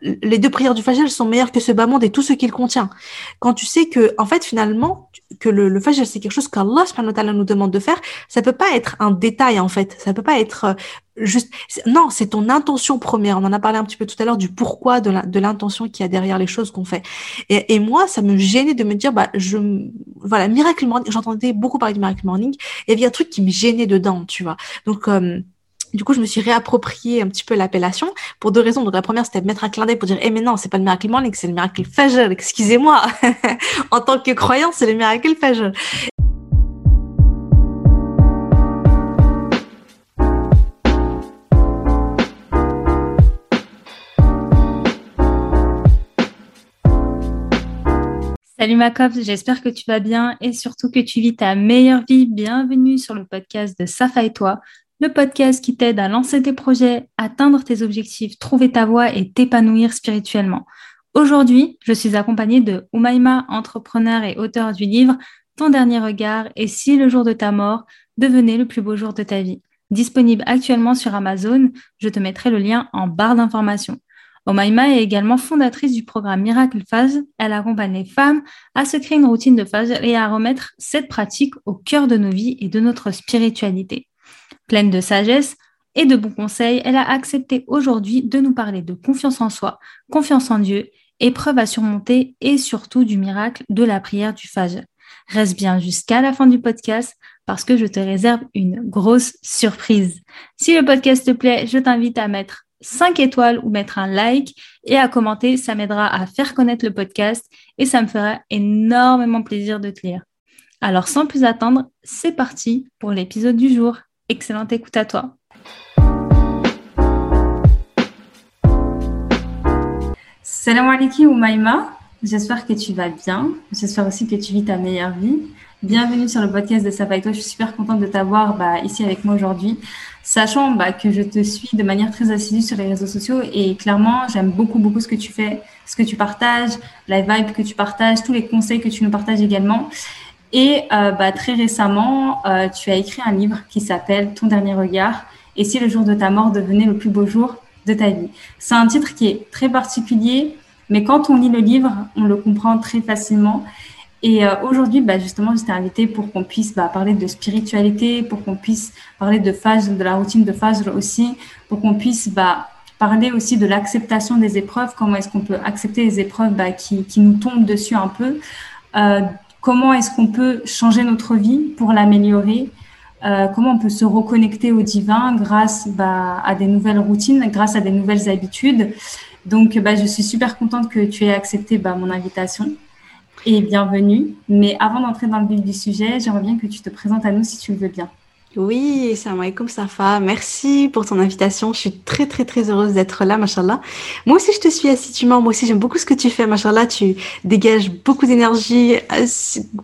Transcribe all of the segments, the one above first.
les deux prières du Fajr sont meilleures que ce bas monde et tout ce qu'il contient. Quand tu sais que, en fait, finalement, que le, le c'est quelque chose qu'Allah nous demande de faire, ça peut pas être un détail, en fait. Ça peut pas être euh, juste, non, c'est ton intention première. On en a parlé un petit peu tout à l'heure du pourquoi de l'intention qu'il y a derrière les choses qu'on fait. Et, et, moi, ça me gênait de me dire, bah, je, voilà, Miracle Morning, j'entendais beaucoup parler du Miracle Morning, et il y a un truc qui me gênait dedans, tu vois. Donc, euh, du coup, je me suis réapproprié un petit peu l'appellation pour deux raisons. Donc, la première, c'était de mettre un clin d'œil pour dire, eh, mais non, c'est pas le miracle morning, c'est le miracle fajr. Excusez-moi. en tant que croyant, c'est le miracle fajr. Salut ma j'espère que tu vas bien et surtout que tu vis ta meilleure vie. Bienvenue sur le podcast de Safa et toi, le podcast qui t'aide à lancer tes projets, atteindre tes objectifs, trouver ta voie et t'épanouir spirituellement. Aujourd'hui, je suis accompagnée de Umaima, entrepreneur et auteur du livre Ton dernier regard et si le jour de ta mort devenait le plus beau jour de ta vie. Disponible actuellement sur Amazon, je te mettrai le lien en barre d'informations. Omaima est également fondatrice du programme Miracle Phase. Elle accompagne les femmes à se créer une routine de phase et à remettre cette pratique au cœur de nos vies et de notre spiritualité. Pleine de sagesse et de bons conseils, elle a accepté aujourd'hui de nous parler de confiance en soi, confiance en Dieu, épreuve à surmonter et surtout du miracle de la prière du Fajr. Reste bien jusqu'à la fin du podcast parce que je te réserve une grosse surprise. Si le podcast te plaît, je t'invite à mettre 5 étoiles ou mettre un like et à commenter. Ça m'aidera à faire connaître le podcast et ça me fera énormément plaisir de te lire. Alors sans plus attendre, c'est parti pour l'épisode du jour. Excellente écoute à toi. Salam alaikum Maïma, j'espère que tu vas bien, j'espère aussi que tu vis ta meilleure vie. Bienvenue sur le podcast de Sava toi, je suis super contente de t'avoir bah, ici avec moi aujourd'hui, sachant bah, que je te suis de manière très assidue sur les réseaux sociaux et clairement j'aime beaucoup beaucoup ce que tu fais, ce que tu partages, la vibe que tu partages, tous les conseils que tu nous partages également. Et euh, bah, très récemment, euh, tu as écrit un livre qui s'appelle Ton dernier regard et si le jour de ta mort devenait le plus beau jour de ta vie. C'est un titre qui est très particulier, mais quand on lit le livre, on le comprend très facilement. Et euh, aujourd'hui, bah, justement, je t'ai invité pour qu'on puisse bah, parler de spiritualité, pour qu'on puisse parler de phase, de la routine de phase aussi, pour qu'on puisse bah, parler aussi de l'acceptation des épreuves, comment est-ce qu'on peut accepter les épreuves qui, nous tombent dessus un peu, comment est-ce qu'on peut changer notre vie pour l'améliorer euh, comment on peut se reconnecter au divin grâce bah, à des nouvelles routines, grâce à des nouvelles habitudes. Donc, bah, je suis super contente que tu aies accepté bah, mon invitation et bienvenue. Mais avant d'entrer dans le vif du sujet, j'aimerais bien que tu te présentes à nous si tu le veux bien. Oui, salam alaikum Safa. Merci pour ton invitation. Je suis très très très heureuse d'être là, machallah. Moi aussi je te suis assidûment. Moi aussi j'aime beaucoup ce que tu fais, machallah. Tu dégages beaucoup d'énergie, euh,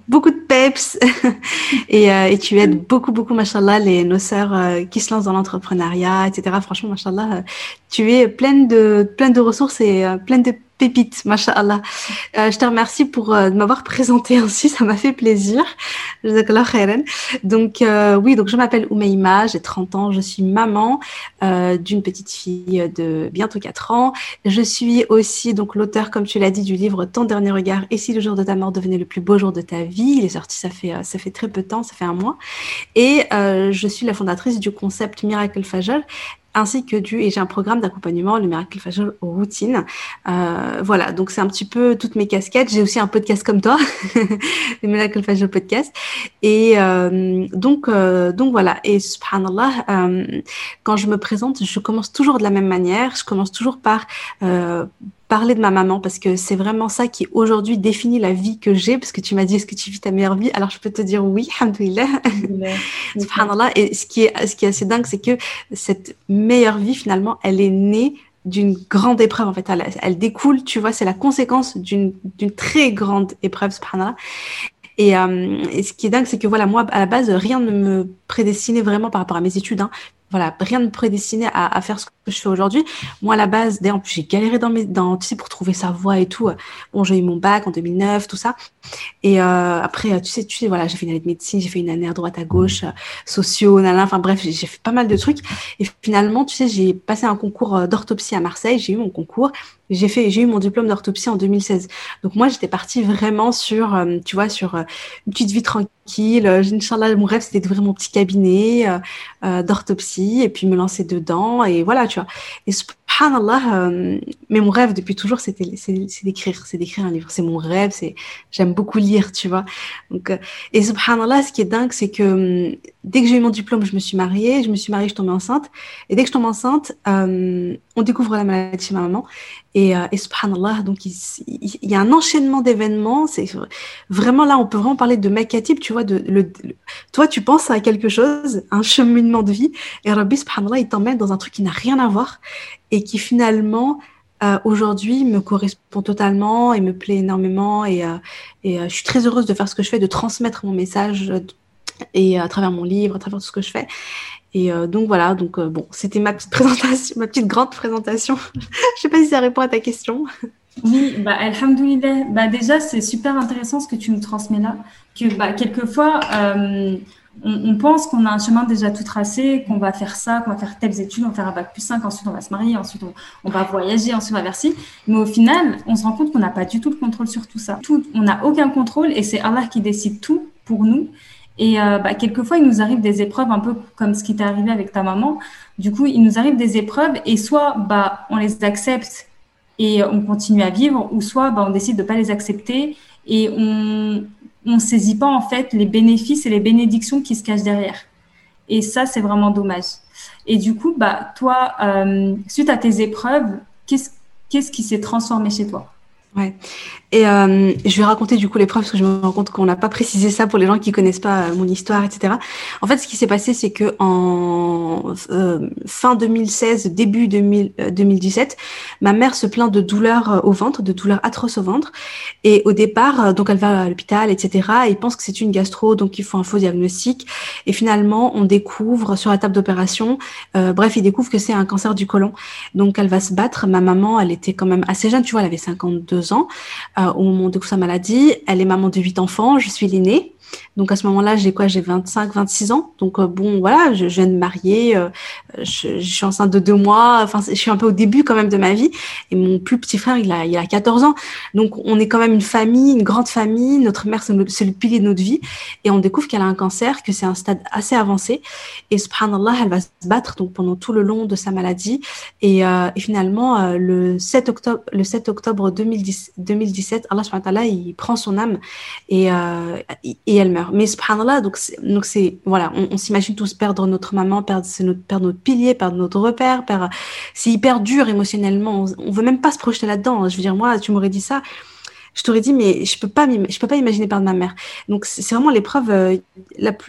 beaucoup de peps et, euh, et, tu aides beaucoup beaucoup, machallah, les nos sœurs euh, qui se lancent dans l'entrepreneuriat, etc. Franchement, machallah, tu es pleine de pleine de ressources et pleine de pépite, mashallah. Euh, je te remercie pour euh, m'avoir présenté ainsi, ça m'a fait plaisir. Donc euh, oui, donc je m'appelle Oumeima, j'ai 30 ans, je suis maman euh, d'une petite fille de bientôt 4 ans. Je suis aussi donc l'auteur, comme tu l'as dit, du livre Ton dernier regard et si le jour de ta mort devenait le plus beau jour de ta vie. Il est sorti, ça fait ça fait très peu de temps, ça fait un mois. Et je suis la fondatrice du concept Miracle Fajr ainsi que du, et j'ai un programme d'accompagnement, le Miracle Fashion Routine. Euh, voilà, donc c'est un petit peu toutes mes casquettes. J'ai aussi un podcast comme toi, le Miracle Fashion Podcast. Et euh, donc, euh, donc voilà, et subhanallah, euh, quand je me présente, je commence toujours de la même manière. Je commence toujours par euh, parler de ma maman parce que c'est vraiment ça qui aujourd'hui définit la vie que j'ai parce que tu m'as dit est-ce que tu vis ta meilleure vie? Alors je peux te dire oui alhamdoulilah. Subhanallah. Et ce qui est ce qui est assez dingue c'est que cette meilleure vie finalement elle est née d'une grande épreuve en fait. Elle, elle découle tu vois c'est la conséquence d'une d'une très grande épreuve subhanallah. Et, euh, et, ce qui est dingue, c'est que voilà, moi, à la base, rien ne me prédestinait vraiment par rapport à mes études. Hein. Voilà, rien ne me prédestinait à, à faire ce que je fais aujourd'hui. Moi, à la base, plus, j'ai galéré dans mes, dans, tu sais, pour trouver sa voie et tout. Bon, j'ai eu mon bac en 2009, tout ça. Et euh, après, tu sais, tu sais, voilà, j'ai fait une année de médecine, j'ai fait une année à droite, à gauche, euh, sociaux, nana, enfin bref, j'ai fait pas mal de trucs. Et finalement, tu sais, j'ai passé un concours euh, d'orthopsie à Marseille, j'ai eu mon concours. J'ai fait, j'ai eu mon diplôme d'orthopsie en 2016. Donc moi, j'étais partie vraiment sur, euh, tu vois, sur une petite vie tranquille. Inch'Allah, mon rêve, c'était d'ouvrir mon petit cabinet d'orthopsie et puis me lancer dedans. Et voilà, tu vois. Et subhanallah, mais mon rêve depuis toujours, c'était, c'est d'écrire, c'est d'écrire un livre. C'est mon rêve, c'est, j'aime beaucoup lire, tu vois. Donc, euh, et subhanallah, ce qui est dingue, c'est que hum, dès que j'ai eu mon diplôme, je me suis mariée, je me suis mariée, je tombée enceinte. Et dès que je tombe enceinte, euh, on découvre la maladie chez ma maman. Et, euh, et subhanallah, donc il, y a un enchaînement d'événements. C'est vraiment là, on peut vraiment parler de makatib, tu vois. De, toi, tu penses à quelque chose, un cheminement de vie, et Rabbi subhanallah, il t'emmène dans un truc qui n'a rien à voir et qui finalement euh, aujourd'hui me correspond totalement et me plaît énormément. Et, euh, euh, je suis très heureuse de faire ce que je fais, de transmettre mon message et à travers mon livre, à travers tout ce que je fais. Et donc voilà, donc bon, c'était ma petite présentation, ma petite grande présentation. je sais pas si ça répond à ta question. Oui, bah, alhamdoulilah. Bah, déjà, c'est super intéressant ce que tu nous transmets là. Que bah, quelquefois, on, pense qu'on a un chemin déjà tout tracé, qu'on va faire ça, qu'on va faire telles études, on va faire un bac plus 5, ensuite on va se marier, ensuite on, va voyager, ensuite on va vers ci. Mais au final, on se rend compte qu'on n'a pas du tout le contrôle sur tout ça. Tout, on n'a aucun contrôle et c'est Allah qui décide tout pour nous. Et euh, bah, quelquefois, il nous arrive des épreuves un peu comme ce qui t'est arrivé avec ta maman. Du coup, il nous arrive des épreuves et soit bah, on les accepte et on continue à vivre, ou soit bah, on décide de ne pas les accepter et on, on ne saisit pas en fait les bénéfices et les bénédictions qui se cachent derrière. Et ça, c'est vraiment dommage. Et du coup, bah, toi, euh, suite à tes épreuves, qu'est-ce qui s'est transformé chez toi? Ouais. Et euh, je vais raconter du coup l'épreuve parce que je me rends compte qu'on n'a pas précisé ça pour les gens qui connaissent pas euh, mon histoire, etc. En fait, ce qui s'est passé, c'est que en euh, fin 2016, début 2000, 2017, euh, ma mère se plaint de douleurs au ventre, de douleurs atroces au ventre. Et au départ, donc elle va à l'hôpital, etc. Et ils pensent que c'est une gastro, donc il faut un faux diagnostic. Et finalement, on découvre sur la table d'opération, bref, ils découvrent que c'est un cancer du côlon. Donc elle va se battre. Ma maman, elle était quand même assez jeune, tu vois, elle avait 52 ans. Euh, au moment de sa maladie. Elle est maman de huit enfants, je suis l'aînée. Donc à ce moment-là, j'ai quoi? J'ai 25, 26 ans. Donc euh, bon, voilà, je, viens de me marier, euh, je, suis enceinte de deux mois. Enfin, je suis un peu au début quand même de ma vie. Et mon plus petit frère, il a, il a 14 ans. Donc on est quand même une famille, une grande famille. Notre mère, c'est le, pilier de notre vie. Et on découvre qu'elle a un cancer, que c'est un stade assez avancé. Et subhanallah, elle va se battre donc pendant tout le long de sa maladie. Et, euh, finalement, le 7 octobre, le 7 octobre 2010, 2017, Allah subhanahu il prend son âme et elle meurt. Mais subhanallah, donc donc c'est voilà, on, s'imagine tous perdre notre maman, perdre notre perdre notre pilier, perdre notre repère, c'est hyper dur émotionnellement. On, on veut même pas se projeter là-dedans. Je veux dire moi, tu m'aurais dit ça, je t'aurais dit mais je peux pas peux pas imaginer perdre ma mère. Donc c'est vraiment l'épreuve euh,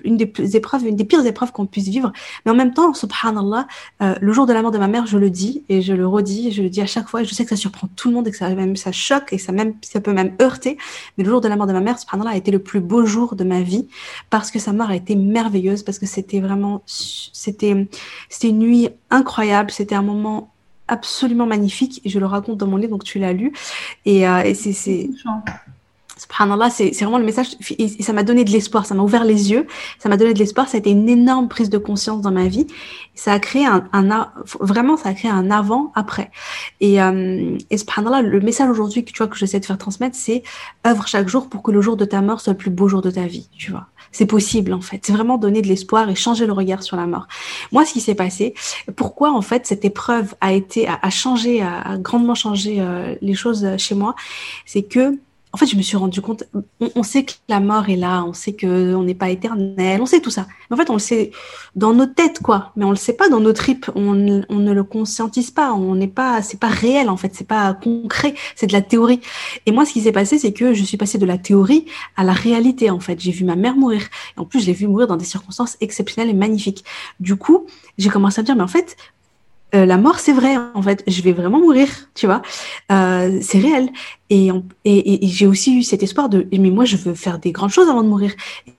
une des épreuves une des pires épreuves qu'on puisse vivre. Mais en même temps subhanallah euh, le jour de la mort de ma mère je le dis et je le redis et je le dis à chaque fois. Je sais que ça surprend tout le monde et que ça même ça choque et ça même ça peut même heurter. Mais le jour de la mort de ma mère subhanallah a été le plus beau jour de ma vie parce que sa mort a été merveilleuse parce que c'était vraiment c'était c'était une nuit incroyable. C'était un moment absolument magnifique. Et je le raconte dans mon livre, donc tu l'as lu. Et, euh, et c'est. Subhanallah, c'est vraiment le message. Ça m'a donné de l'espoir, ça m'a ouvert les yeux, ça m'a donné de l'espoir. Ça a été une énorme prise de conscience dans ma vie. Ça a créé un, un vraiment, ça a créé un avant-après. Et, euh, et subhanallah, le message aujourd'hui que tu vois que j'essaie de faire transmettre, c'est œuvre chaque jour pour que le jour de ta mort soit le plus beau jour de ta vie. Tu vois c'est possible en fait. C'est vraiment donner de l'espoir et changer le regard sur la mort. Moi, ce qui s'est passé, pourquoi en fait cette épreuve a été a, changé, a, grandement changé euh, les choses chez moi, c'est que en fait, je me suis rendu compte, on, sait que la mort est là, on sait que on n'est pas éternel, on sait tout ça. Mais en fait, on le sait dans nos têtes, quoi. Mais on le sait pas dans nos tripes. On, ne le conscientise pas. On n'est pas, c'est pas réel, en fait. C'est pas concret. C'est de la théorie. Et moi, ce qui s'est passé, c'est que je suis passée de la théorie à la réalité, en fait. J'ai vu ma mère mourir. Et en plus, je l'ai vu mourir dans des circonstances exceptionnelles et magnifiques. Du coup, j'ai commencé à me dire, mais en fait, euh, la mort, c'est vrai, en fait, je vais vraiment mourir, tu vois, euh, c'est réel. Et, et, et j'ai aussi eu cet espoir de, mais moi, je veux faire des grandes choses avant de mourir.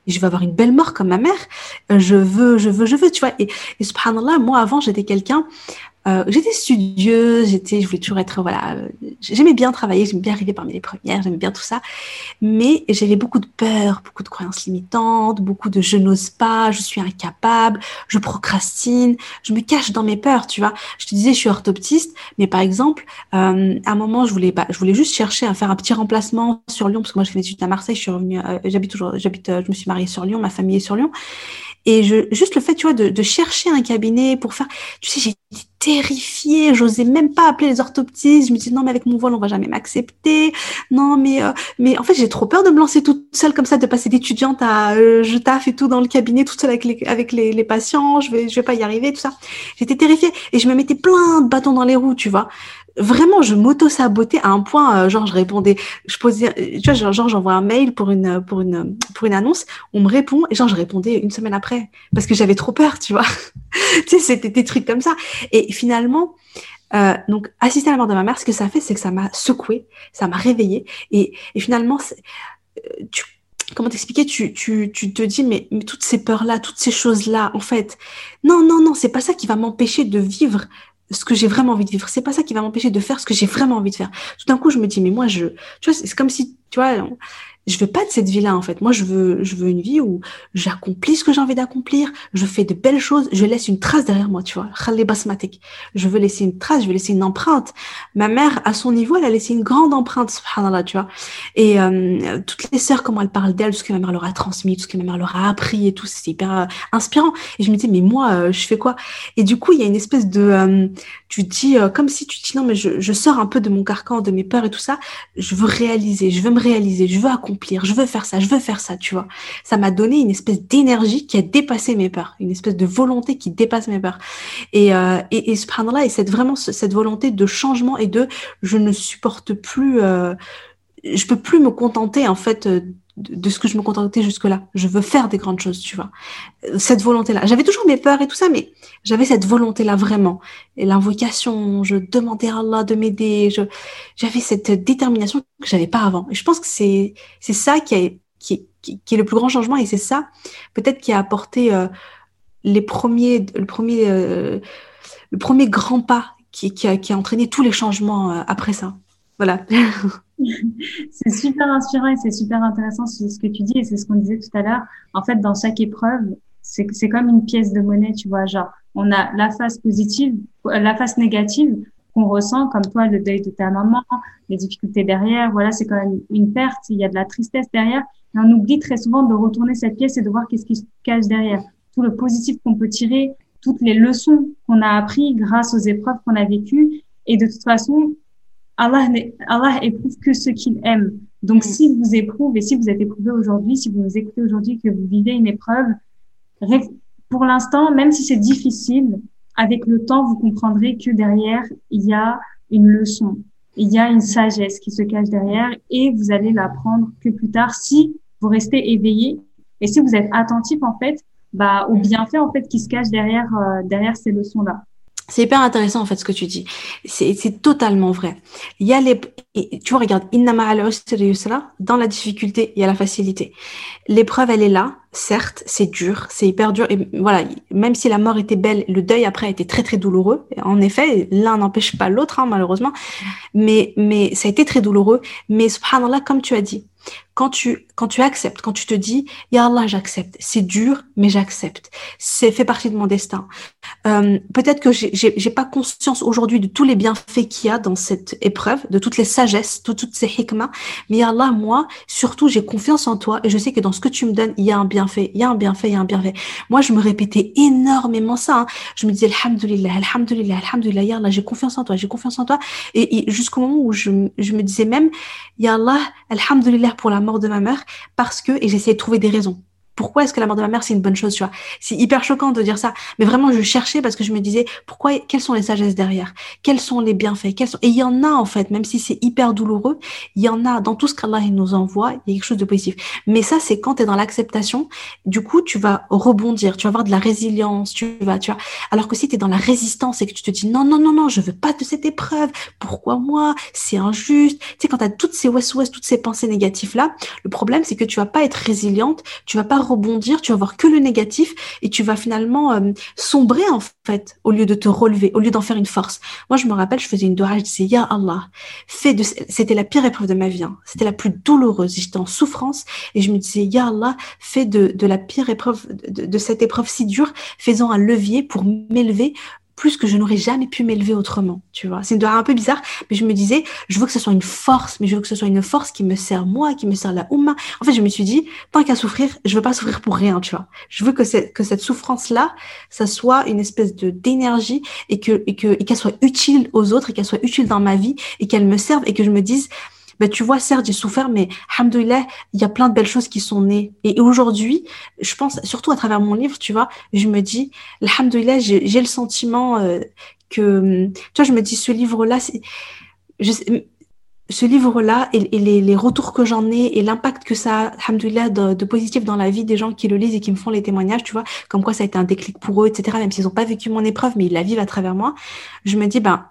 Je veux avoir une belle mort comme ma mère. Euh, je veux, je veux, je veux, tu vois. Et, et subhanallah, moi, avant, j'étais quelqu'un, euh, j'étais studieuse, j'étais, je voulais toujours être, voilà, euh, j'aimais bien travailler, j'aimais bien arriver parmi les premières, j'aimais bien tout ça, mais j'avais beaucoup de peur, beaucoup de croyances limitantes, beaucoup de je n'ose pas, je suis incapable, je procrastine, je me cache dans mes peurs, tu vois. Je te disais, je suis orthoptiste, mais par exemple, euh, à un moment, je voulais, bah, je voulais juste chercher à faire un petit remplacement sur Lyon, parce que moi, je fais des études à Marseille, je suis revenue, euh, j'habite toujours, j'habite, je me suis mariée sur Lyon, ma famille est sur Lyon, et je, juste le fait, tu vois, de, de chercher un cabinet pour faire, tu sais, j'étais terrifiée, j'osais même pas appeler les orthoptistes. Je me disais non, mais avec mon voile, on va jamais m'accepter. Non, mais euh, mais en fait, j'ai trop peur de me lancer toute seule comme ça, de passer d'étudiante à euh, je taffe et tout dans le cabinet, toute seule avec les avec les, les patients. Je vais je vais pas y arriver, tout ça. J'étais terrifiée et je me mettais plein de bâtons dans les roues, tu vois vraiment, je m'auto-sabotais à un point, euh, genre, je répondais, je posais, tu vois, genre, j'envoie un mail pour une, pour une, pour une annonce, on me répond, et genre, je répondais une semaine après, parce que j'avais trop peur, tu vois. tu sais, c'était des trucs comme ça. Et finalement, euh, donc, assister à la mort de ma mère, ce que ça fait, c'est que ça m'a secoué, ça m'a réveillé, et, et finalement, euh, tu, comment t'expliquer tu, tu, tu te dis mais, mais toutes ces peurs là toutes ces choses là en fait non non non c'est pas ça qui va m'empêcher de vivre ce que j'ai vraiment envie de vivre. C'est pas ça qui va m'empêcher de faire ce que j'ai vraiment envie de faire. Tout d'un coup, je me dis, mais moi, je, tu vois, c'est comme si, tu vois, je veux pas de cette vie-là en fait. Moi, je veux, je veux une vie où j'accomplis ce que j'ai envie d'accomplir, je fais de belles choses, je laisse une trace derrière moi, tu vois. basmatik. Je veux laisser une trace, je veux laisser une empreinte. Ma mère, à son niveau, elle a laissé une grande empreinte, subhanallah, tu vois. Et euh, toutes les sœurs, comment elles parlent d'elle, tout ce que ma mère leur a transmis, tout ce que ma mère leur a appris et tout, c'est hyper euh, inspirant. Et je me dis, mais moi, euh, je fais quoi? Et du coup, il y a une espèce de, tu dis, comme si tu dis, non, mais je, je sors un peu de mon carcan, de mes peurs et tout ça. Je veux réaliser, je veux me réaliser, je veux accomplir je veux faire ça, je veux faire ça, tu vois. Ça m'a donné une espèce d'énergie qui a dépassé mes peurs, une espèce de volonté qui dépasse mes peurs. Et, euh, et, et subhanallah, et cette vraiment cette volonté de changement et de je ne supporte plus, euh, je peux plus me contenter en fait euh, de ce que je me contentais jusque-là. Je veux faire des grandes choses, tu vois. Cette volonté-là. J'avais toujours mes peurs et tout ça, mais j'avais cette volonté-là vraiment. Et l'invocation, je demandais à Allah de m'aider. J'avais cette détermination que j'avais pas avant. Et je pense que c'est, c'est ça qui, est qui, qui, qui, est le plus grand changement et c'est ça, peut-être, qui a apporté euh, les premiers, le premier, euh, le premier grand pas qui, qui, a, qui a entraîné tous les changements euh, après ça. Voilà. c'est super inspirant et c'est super intéressant ce que tu dis et c'est ce qu'on disait tout à l'heure. En fait, dans chaque épreuve, c'est comme une pièce de monnaie, tu vois. Genre, on a la face positive, la face négative qu'on ressent, comme toi, le deuil de ta maman, les difficultés derrière. Voilà, c'est quand même une perte. Il y a de la tristesse derrière. Et on oublie très souvent de retourner cette pièce et de voir qu'est-ce qui se cache derrière. Tout le positif qu'on peut tirer, toutes les leçons qu'on a appris grâce aux épreuves qu'on a vécues. Et de toute façon, Allah, Allah éprouve que ce qu'il aime. Donc, mm. si vous éprouvez, et si vous êtes éprouvé aujourd'hui, si vous nous écoutez aujourd'hui, que vous vivez une épreuve, pour l'instant, même si c'est difficile, avec le temps, vous comprendrez que derrière, il y a une leçon, il y a une sagesse qui se cache derrière et vous allez l'apprendre que plus tard si vous restez éveillé et si vous êtes attentif, en fait, bah, au bienfait, en fait, qui se cache derrière, euh, derrière ces leçons-là. C'est hyper intéressant en fait ce que tu dis. C'est totalement vrai. Il y a les, tu vois, regarde, dans la difficulté, il y a la facilité. L'épreuve, elle est là. Certes, c'est dur, c'est hyper dur. Et voilà, même si la mort était belle, le deuil après a été très très douloureux. En effet, l'un n'empêche pas l'autre, hein, malheureusement. Mais mais ça a été très douloureux. Mais subhanallah, comme tu as dit, quand tu, quand tu acceptes, quand tu te dis, Ya Allah, j'accepte. C'est dur, mais j'accepte. C'est fait partie de mon destin. Euh, peut-être que j'ai pas conscience aujourd'hui de tous les bienfaits qu'il y a dans cette épreuve, de toutes les sagesses, de toutes ces hikmas. Mais Ya Allah, moi, surtout, j'ai confiance en toi et je sais que dans ce que tu me donnes, il y a un bienfait, il y a un bienfait, il y a un bienfait. Moi, je me répétais énormément ça. Hein. Je me disais, Alhamdulillah, Alhamdulillah, Alhamdulillah, Ya Allah, j'ai confiance en toi, j'ai confiance en toi. Et, et jusqu'au moment où je, je me disais même, Ya Allah, Alhamdulillah pour la mort de ma mère parce que, et j'essayais de trouver des raisons pourquoi est-ce que la mort de ma mère c'est une bonne chose, tu vois C'est hyper choquant de dire ça, mais vraiment je cherchais parce que je me disais pourquoi, quelles sont les sagesses derrière? Quels sont les bienfaits? Quels sont... Et il y en a en fait, même si c'est hyper douloureux, il y en a dans tout ce qu'Allah nous envoie, il y a quelque chose de positif. Mais ça c'est quand tu es dans l'acceptation, du coup tu vas rebondir, tu vas avoir de la résilience, tu vas, tu vois. Alors que si tu es dans la résistance et que tu te dis non non non non, je veux pas de cette épreuve, pourquoi moi? C'est injuste. Tu sais quand tu as toutes ces ouest ouest toutes ces pensées négatives là, le problème c'est que tu vas pas être résiliente, tu vas pas rebondir, tu vas voir que le négatif et tu vas finalement euh, sombrer en fait au lieu de te relever, au lieu d'en faire une force. Moi, je me rappelle, je faisais une dua, je disais Ya Allah, de c'était la pire épreuve de ma vie, hein. c'était la plus douloureuse, j'étais en souffrance et je me disais Ya Allah, fais de, la pire épreuve de, cette épreuve si dure, fais-en un levier pour m'élever plus que je n'aurais jamais pu m'élever autrement, tu vois. C'est un peu bizarre, mais je me disais, je veux que ce soit une force, mais je veux que ce soit une force qui me sert moi, qui me sert la Oumma. En fait, je me suis dit, tant qu'à souffrir, je veux pas souffrir pour rien, tu vois. Je veux que, cette, que cette souffrance-là, ça soit une espèce d'énergie et et et qu'elle soit utile aux autres et qu'elle soit utile dans ma vie et qu'elle me serve et que je me dise, ben, tu vois, certes, j'ai souffert, mais alhamdoulilah, il y a plein de belles choses qui sont nées. Et aujourd'hui, je pense, surtout à travers mon livre, tu vois, je me dis, alhamdoulilah, j'ai le sentiment euh, que, tu vois, je me dis, ce livre-là, ce livre-là et, les, les, retours que j'en ai et l'impact que ça a, alhamdoulilah, de, de, positif dans la vie des gens qui le lisent et qui me font les témoignages, tu vois, comme quoi ça a été un déclic pour eux, etc., même s'ils n'ont pas vécu mon épreuve, mais ils la vivent à travers moi, je me dis, ben,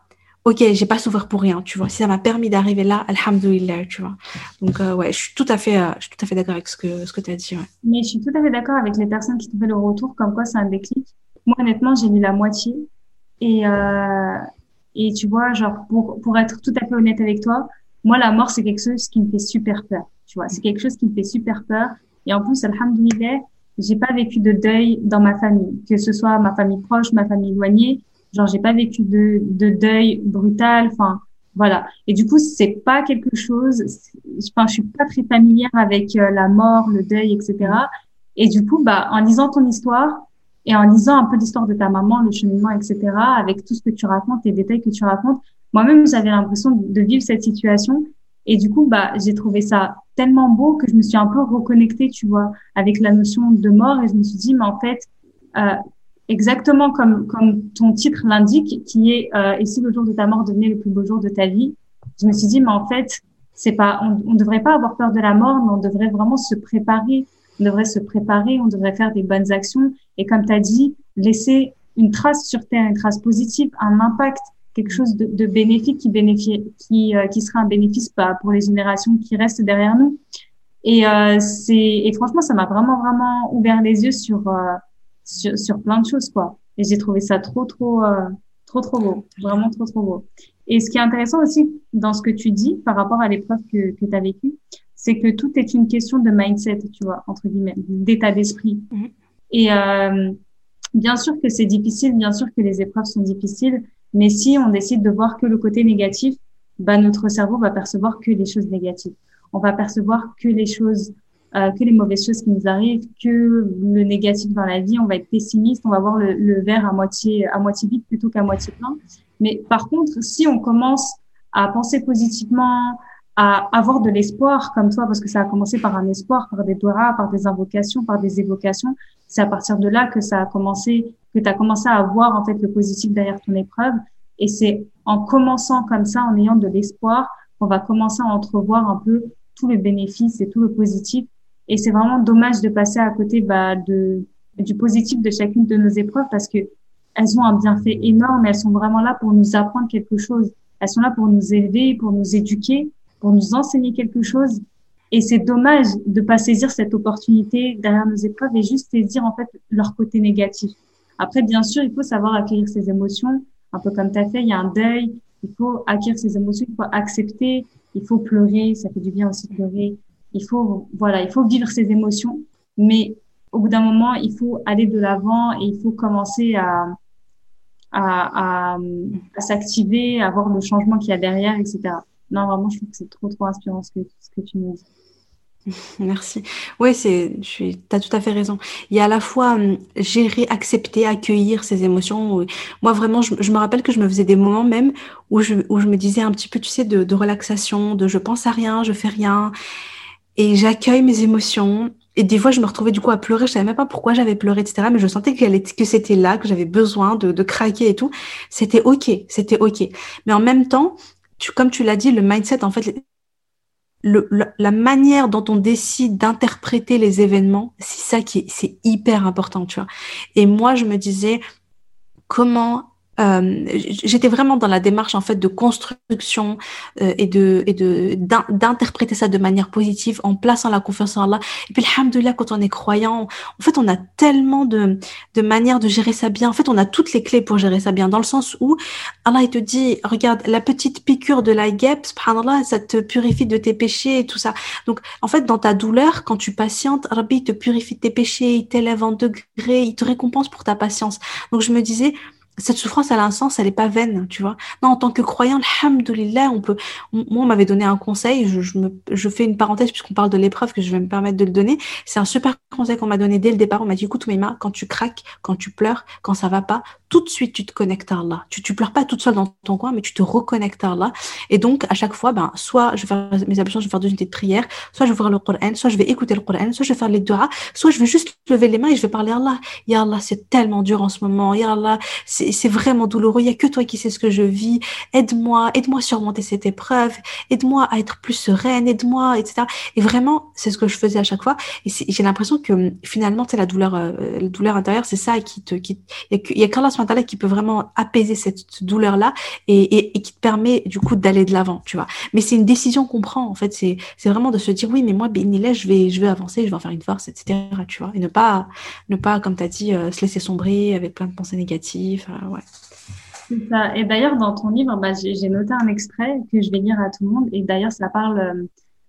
ok, j'ai pas souffert pour rien, tu vois. Si ça m'a permis d'arriver là, alhamdoulilah, tu vois. Donc, euh, ouais, je suis tout à fait, euh, fait d'accord avec ce que, ce que tu as dit. Mais je suis tout à fait d'accord avec les personnes qui te fait le retour, comme quoi c'est un déclic. Moi, honnêtement, j'ai lu la moitié. Et, euh, et tu vois, genre, pour, pour être tout à fait honnête avec toi, moi, la mort, c'est quelque chose qui me fait super peur, tu vois. C'est quelque chose qui me fait super peur. Et en plus, alhamdoulilah, j'ai pas vécu de deuil dans ma famille, que ce soit ma famille proche, ma famille éloignée. Genre, j'ai pas vécu de, de deuil brutal. Enfin, voilà. Et du coup, c'est pas quelque chose. Enfin, je suis pas très familière avec euh, la mort, le deuil, etc. Et du coup, bah, en lisant ton histoire et en lisant un peu l'histoire de ta maman, le cheminement, etc., avec tout ce que tu racontes, les détails que tu racontes, moi-même, j'avais l'impression de vivre cette situation. Et du coup, bah, j'ai trouvé ça tellement beau que je me suis un peu reconnectée, tu vois, avec la notion de mort. Et je me suis dit, mais en fait, euh, exactement comme, comme ton titre l'indique, qui est euh, Et si le jour de ta mort devenait le plus beau jour de ta vie Je me suis dit, mais en fait, c'est pas, on ne devrait pas avoir peur de la mort, mais on devrait vraiment se préparer. On devrait se préparer, on devrait faire des bonnes actions. Et comme tu as dit, laisser une trace sur Terre, une trace positive, un impact, quelque chose de, de bénéfique qui, bénéficie, qui, euh, qui sera un bénéfice bah, pour les générations qui restent derrière nous. Et, euh, c'est, et franchement, ça m'a vraiment, vraiment ouvert les yeux sur, euh, sur, sur plein de choses, quoi. Et j'ai trouvé ça trop, trop, euh, trop, trop beau. Vraiment trop, trop beau. Et ce qui est intéressant aussi dans ce que tu dis par rapport à l'épreuve que, que tu as vécue, c'est que tout est une question de mindset, tu vois, entre guillemets, d'état d'esprit. Mm-hmm. Et euh, bien sûr que c'est difficile, bien sûr que les épreuves sont difficiles, mais si on décide de voir que le côté négatif, bah, notre cerveau va percevoir que les choses négatives. On va percevoir que les choses euh, que les mauvaises choses qui nous arrivent, que le négatif dans la vie, on va être pessimiste, on va voir le, le verre à moitié à moitié vide plutôt qu'à moitié plein. Mais par contre, si on commence à penser positivement, à avoir de l'espoir comme toi, parce que ça a commencé par un espoir, par des doigts, par des invocations, par des évocations, c'est à partir de là que ça a commencé, que tu as commencé à voir en fait le positif derrière ton épreuve. Et c'est en commençant comme ça, en ayant de l'espoir, qu'on va commencer à entrevoir un peu tous les bénéfices et tout le positif et c'est vraiment dommage de passer à côté bah, de, du positif de chacune de nos épreuves parce que elles ont un bienfait énorme. Elles sont vraiment là pour nous apprendre quelque chose. Elles sont là pour nous élever, pour nous éduquer, pour nous enseigner quelque chose. Et c'est dommage de pas saisir cette opportunité derrière nos épreuves et juste saisir en fait leur côté négatif. Après, bien sûr, il faut savoir accueillir ses émotions, un peu comme tu as fait. Il y a un deuil. Il faut acquérir ses émotions. Il faut accepter. Il faut pleurer. Ça fait du bien aussi de pleurer il faut, voilà, il faut vivre ses émotions, mais au bout d'un moment, il faut aller de l'avant et il faut commencer à, à, à, s'activer, à voir le changement qu'il y a derrière, etc. Non, vraiment, je trouve que c'est trop, trop inspirant ce que, ce que tu nous dis. Merci. Oui, tu as tout à fait raison. Il y a à la fois hum, gérer, accepter, accueillir ces émotions. Moi, vraiment, je, je, me rappelle que je me faisais des moments même où je, où je me disais un petit peu, tu sais, de, de relaxation, de je pense à rien, je fais rien et j'accueille mes émotions. Et des fois, je me retrouvais du coup à pleurer. Je savais même pas pourquoi j'avais pleuré, etc. Mais je sentais que c'était là, que j'avais besoin de, de craquer et tout. C'était ok, c'était ok. Mais en même temps, tu, comme tu l'as dit, le mindset, en fait, le, la manière dont on décide d'interpréter les événements, c'est ça qui c'est hyper important, tu vois. Et moi, je me disais comment euh, j'étais vraiment dans la démarche en fait de construction euh, et de et de d'interpréter ça de manière positive en plaçant la confiance en Allah. Et puis alhamdoulilah quand on est croyant, en fait on a tellement de de manières de gérer ça bien. En fait on a toutes les clés pour gérer ça bien dans le sens où Allah il te dit regarde la petite piqûre de la guêpe, subhanallah, ça te purifie de tes péchés et tout ça. Donc en fait dans ta douleur quand tu patientes, Rabbi te purifie de tes péchés, il t'élève en degrés, il te récompense pour ta patience. Donc je me disais cette souffrance, elle a un sens, elle n'est pas vaine, tu vois. Non, en tant que croyant, alhamdoulilah, on peut. Moi, on m'avait donné un conseil. Je, fais une parenthèse puisqu'on parle de l'épreuve que je vais me permettre de le donner. C'est un super conseil qu'on m'a donné dès le départ. On m'a dit, écoute, Mima, quand tu craques, quand tu pleures, quand ça va pas, tout de suite, tu te connectes à Allah. Tu, tu pleures pas toute seule dans ton coin, mais tu te reconnectes à Allah. Et donc, à chaque fois, ben, soit je vais faire mes ablutions, je vais faire deux unités de prière, soit je vais voir le Coran, soit je vais écouter le Coran, soit je vais faire les doigts, soit je vais juste lever les mains et je vais parler à Allah. Ya Allah, c'est tellement dur en ce moment. Ya Allah, c'est vraiment douloureux. Il y a que toi qui sais ce que je vis. Aide-moi, aide-moi à surmonter cette épreuve. Aide-moi à être plus sereine. Aide-moi, etc. Et vraiment, c'est ce que je faisais à chaque fois. Et j'ai l'impression que finalement, c'est la douleur, euh, la douleur intérieure, c'est ça qui te, qui, il y a qu'Allah qui peut vraiment apaiser cette douleur là et, qui te permet du coup d'aller de l'avant tu vois mais c'est une décision qu'on prend en fait c'est c'est vraiment de se dire oui mais moi là je vais je vais avancer je vais en faire une force etc tu vois et ne pas ne pas comme tu as dit euh, se laisser sombrer avec plein de pensées négatives euh, ouais ça. Et d'ailleurs, dans ton livre, bah, j'ai noté un extrait que je vais lire à tout le monde. Et d'ailleurs, ça parle euh,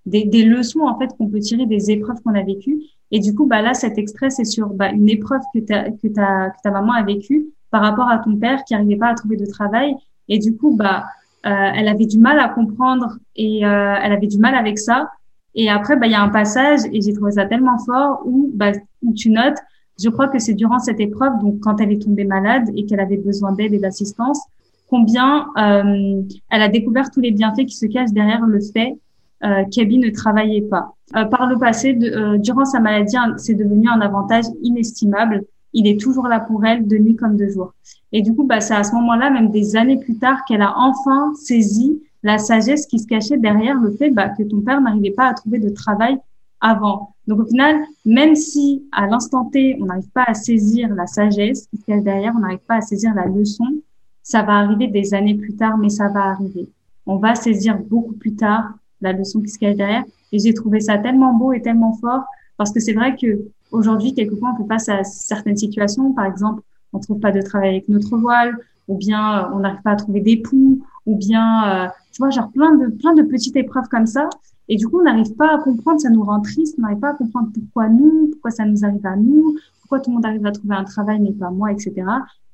des, leçons en fait qu'on peut tirer des épreuves qu'on a vécues. Et du coup, bah là, cet extrait, c'est sur bah, une épreuve que, ta, que, ta, que ta maman a vécue par rapport à ton père qui n'arrivait pas à trouver de travail. Et du coup, bah, euh, elle avait du mal à comprendre et euh, elle avait du mal avec ça. Et après, bah, il y a un passage et j'ai trouvé ça tellement fort où, bah, où tu notes, je crois que c'est durant cette épreuve, donc quand elle est tombée malade et qu'elle avait besoin d'aide et d'assistance, combien euh, elle a découvert tous les bienfaits qui se cachent derrière le fait euh, qu'Abby ne travaillait pas. Euh, par le passé, euh, durant sa maladie, c'est devenu un avantage inestimable il est toujours là pour elle de nuit comme de jour. Et du coup, bah, c'est à ce moment-là, même des années plus tard, qu'elle a enfin saisi la sagesse qui se cachait derrière le fait bah, que ton père n'arrivait pas à trouver de travail avant. Donc au final, même si à l'instant T, on n'arrive pas à saisir la sagesse qui se cache derrière, on n'arrive pas à saisir la leçon, ça va arriver des années plus tard, mais ça va arriver. On va saisir beaucoup plus tard la leçon qui se cache derrière. Et j'ai trouvé ça tellement beau et tellement fort parce que c'est vrai que Aujourd'hui, quelquefois, on fait face à certaines situations. Par exemple, on ne trouve pas de travail avec notre voile, ou bien euh, on n'arrive pas à trouver d'époux, ou bien, euh, tu vois, genre plein de, plein de petites épreuves comme ça. Et du coup, on n'arrive pas à comprendre, ça nous rend triste, on n'arrive pas à comprendre pourquoi nous, pourquoi ça nous arrive à nous, pourquoi tout le monde arrive à trouver un travail, mais pas moi, etc.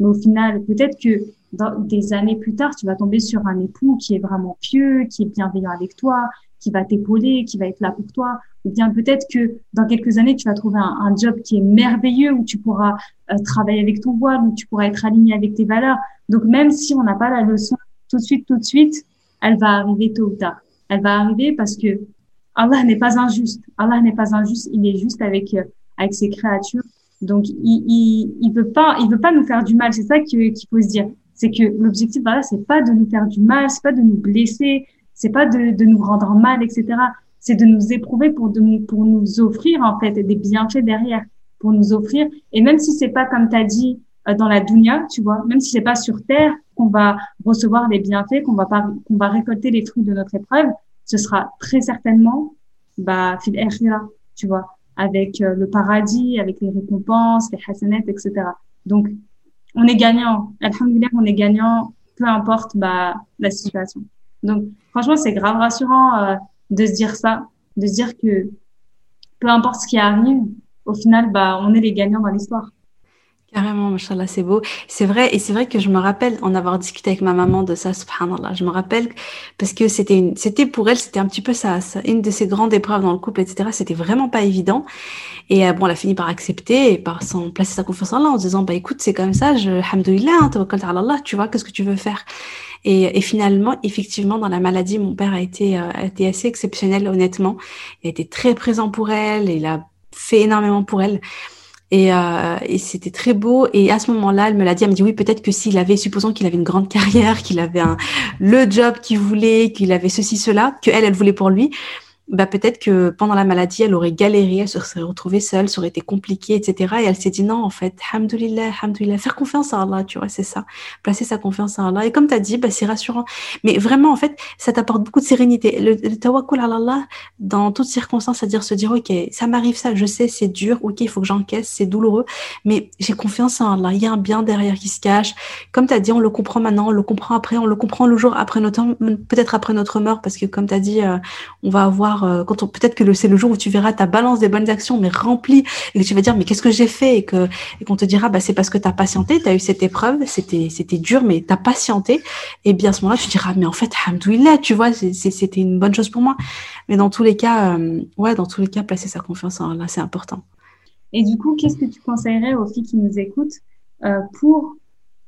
Mais au final, peut-être que dans des années plus tard, tu vas tomber sur un époux qui est vraiment pieux, qui est bienveillant avec toi, qui va t'épauler, qui va être là pour toi. Ou bien peut-être que dans quelques années, tu vas trouver un, job qui est merveilleux, où tu pourras euh, travailler avec ton voile, où tu pourras être aligné avec tes valeurs. Donc même si on n'a pas la leçon tout de suite, tout de suite, elle va arriver tôt ou tard. Elle va arriver parce que Allah n'est pas injuste. Allah n'est pas injuste. Il est juste avec euh, avec ses créatures. Donc il il il veut pas il veut pas nous faire du mal. C'est ça qu'il faut se dire. C'est que l'objectif voilà, c'est pas de nous faire du mal, c'est pas de nous blesser, c'est pas de, de nous rendre mal, etc. C'est de nous éprouver pour, de, pour nous offrir en fait des bienfaits derrière, pour nous offrir. Et même si c'est pas comme tu as dit euh, dans la dunya, tu vois, même si c'est pas sur terre qu'on va recevoir les bienfaits, qu'on va pas, qu'on va récolter les fruits de notre épreuve, ce sera très certainement bah fil tu vois, avec euh, le paradis, avec les récompenses, les hasanets, etc. Donc on est gagnant. Alhamdulillah, on est gagnant, peu importe bah la situation. Donc, franchement, c'est grave rassurant euh, de se dire ça, de se dire que peu importe ce qui arrive, au final, bah, on est les gagnants dans l'histoire. Carrément, machallah, c'est beau. C'est vrai, et c'est vrai que je me rappelle en avoir discuté avec ma maman de ça, subhanallah. Je me rappelle parce que c'était une, c'était pour elle, c'était un petit peu ça, une de ses grandes épreuves dans le couple, etc. C'était vraiment pas évident. Et euh, bon, elle a fini par accepter et par s'en placer sa confiance en Allah en disant, bah écoute, c'est comme ça, je, alhamdoulilah, hein, tu vois, qu'est-ce que tu veux faire? Et, et, finalement, effectivement, dans la maladie, mon père a été, euh, a été assez exceptionnel, honnêtement. Il a été très présent pour elle, il a fait énormément pour elle. Et, euh, et c'était très beau. Et à ce moment-là, elle me l'a dit. Elle me dit oui, peut-être que s'il avait, supposons qu'il avait une grande carrière, qu'il avait un, le job qu'il voulait, qu'il avait ceci, cela, que elle, elle voulait pour lui. Bah, peut-être que pendant la maladie, elle aurait galéré, elle se serait retrouvée seule, ça aurait été compliqué, etc. Et elle s'est dit non, en fait, hamdoulilah, hamdoulilah, faire confiance à Allah, tu vois, c'est ça. Placer sa confiance à Allah. Et comme tu as dit, bah, c'est rassurant. Mais vraiment, en fait, ça t'apporte beaucoup de sérénité. Le, le tawakkul à Allah, dans toutes circonstances, c'est-à-dire se dire, OK, ça m'arrive ça, je sais, c'est dur, OK, il faut que j'encaisse, c'est douloureux, mais j'ai confiance en Allah. Il y a un bien derrière qui se cache. Comme tu as dit, on le comprend maintenant, on le comprend après, on le comprend le jour après notre, peut-être après notre mort, parce que comme tu as dit, euh, on va avoir euh, on, peut-être que c'est le jour où tu verras ta balance des bonnes actions mais remplie et que tu vas dire mais qu'est-ce que j'ai fait? Et qu'on te dira bah c'est parce que tu as patienté, tu as eu cette épreuve, c'était dur mais tu as patienté et bien à ce moment-là tu diras mais en fait hamdoulilah, tu vois, c'était une bonne chose pour moi. Mais dans tous les cas euh, ouais, dans tous les cas placer sa confiance en là c'est important. Et du coup, qu'est-ce que tu conseillerais aux filles qui nous écoutent euh, pour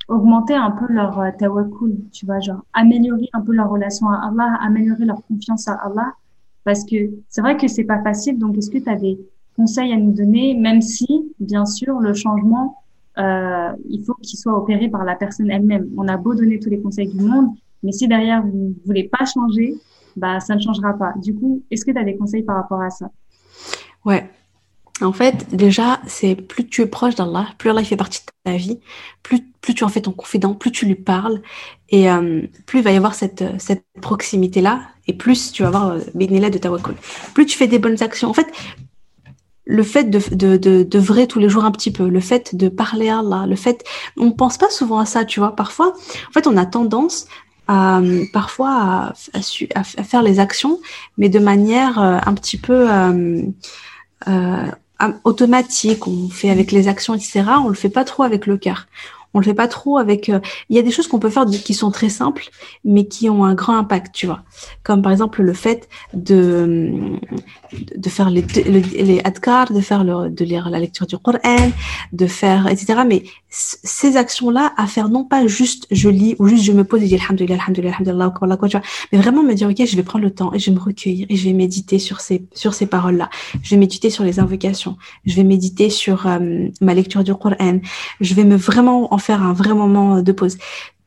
augmenter un peu leur tawakkul, tu vois, genre améliorer un peu leur relation à Allah, améliorer leur confiance à Allah parce que c'est vrai que c'est pas facile. Donc, est-ce que tu as des conseils à nous donner, même si, bien sûr, le changement, euh, il faut qu'il soit opéré par la personne elle-même? On a beau donner tous les conseils du monde, mais si derrière vous voulez pas changer, bah ça ne changera pas. Du coup, est-ce que tu as des conseils par rapport à ça? Ouais. En fait, déjà, c'est plus tu es proche d'Allah, plus Allah fait partie de ta vie, plus, plus tu en fais ton confident, plus tu lui parles, et euh, plus il va y avoir cette, cette proximité-là, et plus tu vas avoir euh, de tawakkul. Plus tu fais des bonnes actions. En fait, le fait de, de, de, vrai tous les jours un petit peu, le fait de parler à Allah, le fait, on pense pas souvent à ça, tu vois. Parfois, en fait, on a tendance à, parfois à, à, faire les actions, mais de manière euh, un petit peu euh, euh, automatique. On fait avec les actions, etc. On le fait pas trop avec le cœur on le fait pas trop avec. Euh, il y a des choses qu'on peut faire qui sont très simples, mais qui ont un grand impact, tu vois. Comme par exemple le fait de de faire les les adkar, de faire le, de lire la lecture du Coran, de faire etc. Mais ces actions-là à faire non pas juste je lis ou juste je me pose et je dis alhamdulillah alhamdulillah alhamdulillah mais vraiment me dire ok je vais prendre le temps et je vais me recueillir et je vais méditer sur ces sur ces paroles-là. Je vais méditer sur les invocations. Je vais méditer sur euh, ma lecture du Coran. Je vais me vraiment faire un vrai moment de pause.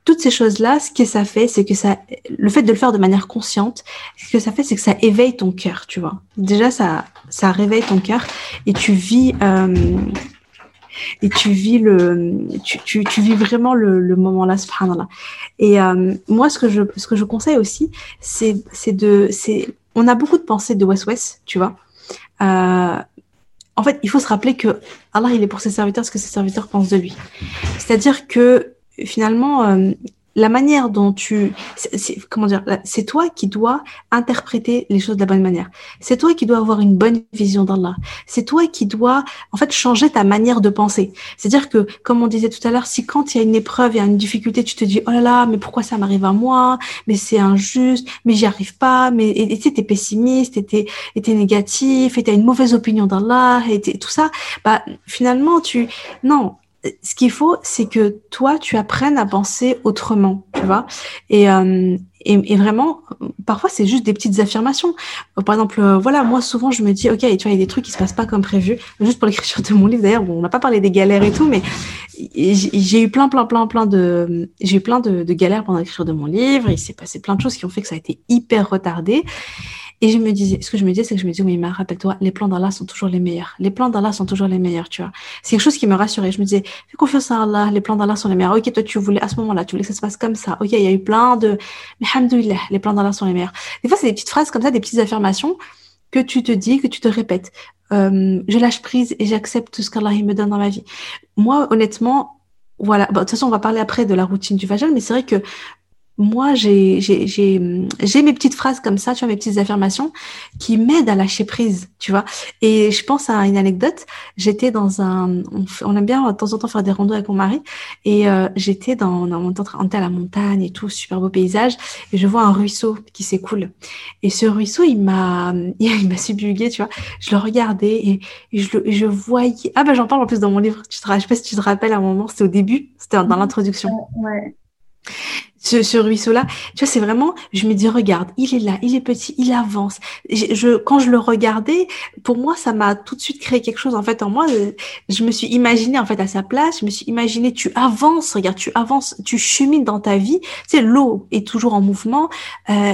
Toutes ces choses-là, ce que ça fait, c'est que ça, le fait de le faire de manière consciente, ce que ça fait, c'est que ça éveille ton cœur, tu vois. Déjà, ça, ça réveille ton cœur et tu vis, euh, et tu vis le, tu, tu, vis vraiment le, le moment là, subhanallah. Et euh, moi, ce que je, ce que je conseille aussi, c'est, c'est de, c'est, on a beaucoup de pensées de West West, tu vois. Euh, en fait, il faut se rappeler que Allah, il est pour ses serviteurs ce que ses serviteurs pensent de lui. C'est-à-dire que finalement, euh, la manière dont tu, comment dire, c'est toi qui dois interpréter les choses de la bonne manière. C'est toi qui dois avoir une bonne vision d'Allah. C'est toi qui dois, en fait, changer ta manière de penser. C'est-à-dire que, comme on disait tout à l'heure, si quand il y a une épreuve, il y a une difficulté, tu te dis, oh là là, mais pourquoi ça m'arrive à moi? Mais c'est injuste, mais j'y arrive pas, mais, et tu es pessimiste, et t'es, et négatif, et t'as une mauvaise opinion d'Allah, et tout ça, bah, finalement, tu, non, ce qu'il faut, c'est que toi, tu apprennes à penser autrement, tu vois. Et, euh, et, vraiment, parfois, c'est juste des petites affirmations. Par exemple, euh, voilà, moi, souvent, je me dis, OK, tu vois, il y a des trucs qui se passent pas comme prévu. Juste pour l'écriture de mon livre, d'ailleurs, bon, on n'a pas parlé des galères et tout, mais j'ai eu plein, plein, plein, plein de, j'ai eu plein de, de galères pendant l'écriture de mon livre. Il s'est passé plein de choses qui ont fait que ça a été hyper retardé. Et je me disais, ce que je me disais, c'est que je me disais, oui, mais rappelle-toi, les plans d'Allah sont toujours les meilleurs. Les plans d'Allah sont toujours les meilleurs, tu vois. C'est quelque chose qui me rassurait. Je me disais, fais confiance à Allah, les plans d'Allah sont les meilleurs. Ok, toi, tu voulais, à ce moment-là, tu voulais que ça se passe comme ça. Ok, il y a eu plein de, mais hamdouillah, les plans d'Allah sont les meilleurs. Des fois, c'est des petites phrases comme ça, des petites affirmations que tu te dis, que tu te répètes. Euh, je lâche prise et j'accepte tout ce qu'Allah me donne dans ma vie. Moi, honnêtement, voilà. de toute façon, on va parler après de la routine du Fajr, mais c'est vrai que moi, j'ai mes petites phrases comme ça, tu vois, mes petites affirmations qui m'aident à lâcher prise, tu vois. Et je pense à une anecdote. J'étais dans un, on, aime bien de temps en temps faire des randos avec mon mari, et euh, j'étais dans, on était à la montagne et tout, super beau paysage, et je vois un ruisseau qui s'écoule. Et ce ruisseau, il m'a, il m'a subjugué, tu vois. Je le regardais et, je, je voyais. Ah ben j'en parle en plus dans mon livre. Tu te, je sais pas si tu te rappelles à un moment, c'était au début, c'était dans l'introduction. Ouais ce, ce ruisseau-là, tu vois, c'est vraiment, je me dis, regarde, il est là, il est petit, il avance. Je, je quand je le regardais, pour moi, ça m'a tout de suite créé quelque chose en fait en moi. Je me suis imaginé en fait à sa place, je me suis imaginé, tu avances, regarde, tu avances, tu chemines dans ta vie. Tu sais, l'eau est toujours en mouvement. Euh,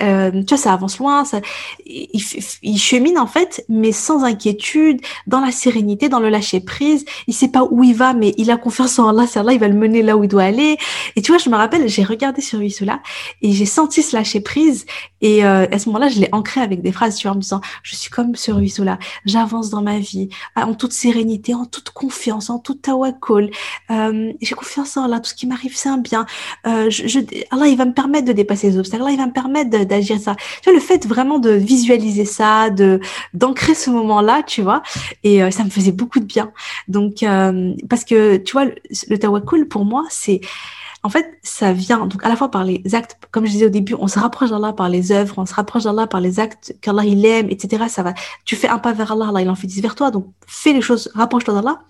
euh, tu vois, ça avance loin, ça, il, il, chemine en fait, mais sans inquiétude, dans la sérénité, dans le lâcher prise. Il sait pas où il va, mais il a confiance en Allah. C'est Allah, il va le mener là où il doit aller. Et tu vois, je me rappelle j'ai regardé sur cela et j'ai senti ce lâcher prise. Et euh, à ce moment-là, je l'ai ancré avec des phrases, tu vois, en me disant, je suis comme ce ruisseau-là, j'avance dans ma vie ah, en toute sérénité, en toute confiance, en toute tawakkul. Euh, j'ai confiance en Allah, tout ce qui m'arrive, c'est un bien. Euh, je, je, Allah, il va me permettre de dépasser les obstacles. Allah, il va me permettre d'agir ça. Tu vois, le fait vraiment de visualiser ça, de d'ancrer ce moment-là, tu vois, et euh, ça me faisait beaucoup de bien. Donc, euh, parce que, tu vois, le, le tawakkul, pour moi, c'est en fait, ça vient donc à la fois par les actes, comme je disais au début, on se rapproche d'Allah par les œuvres, on se rapproche d'Allah par les actes qu'Allah il aime, etc. Ça va, tu fais un pas vers Allah, Allah il en fait dix vers toi, donc fais les choses, rapproche-toi d'Allah.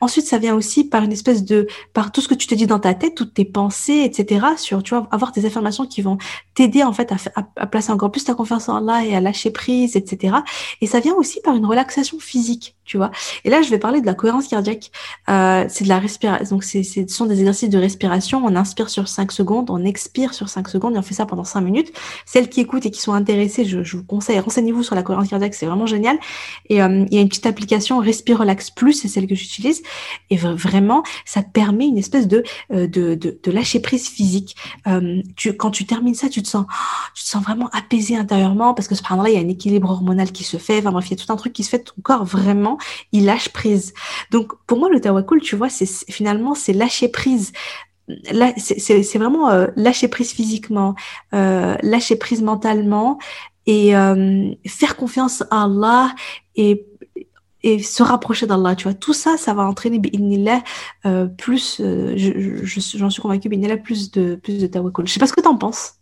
Ensuite, ça vient aussi par une espèce de, par tout ce que tu te dis dans ta tête, toutes tes pensées, etc. Sur, tu vois, avoir des affirmations qui vont t'aider en fait à, à, placer encore plus ta confiance en Allah et à lâcher prise, etc. Et ça vient aussi par une relaxation physique, tu vois. Et là, je vais parler de la cohérence cardiaque. Euh, c'est de la respiration, donc c'est, ce sont des exercices de respiration on inspire sur 5 secondes, on expire sur 5 secondes et on fait ça pendant 5 minutes. Celles qui écoutent et qui sont intéressées, je, vous conseille, renseignez-vous sur la cohérence cardiaque, c'est vraiment génial. Et euh, il y a une petite application Respire Relax Plus, c'est celle que j'utilise. Et vraiment, ça te permet une espèce de, euh, de, de, lâcher prise physique. Quand tu termines ça, tu te sens, tu te sens vraiment apaisé intérieurement parce que ce là il y a un équilibre hormonal qui se fait. Enfin bref, il y a tout un truc qui se fait. Ton corps vraiment, il lâche prise. Donc pour moi, le tawakul, tu vois, c'est finalement c'est lâcher prise c'est vraiment euh, lâcher prise physiquement, euh, lâcher prise mentalement et euh, faire confiance à Allah et, se rapprocher d'Allah. Tu vois, tout ça, ça va entraîner euh, plus, j'en suis convaincue, plus de plus de tawakkul. Je sais pas ce que tu en penses.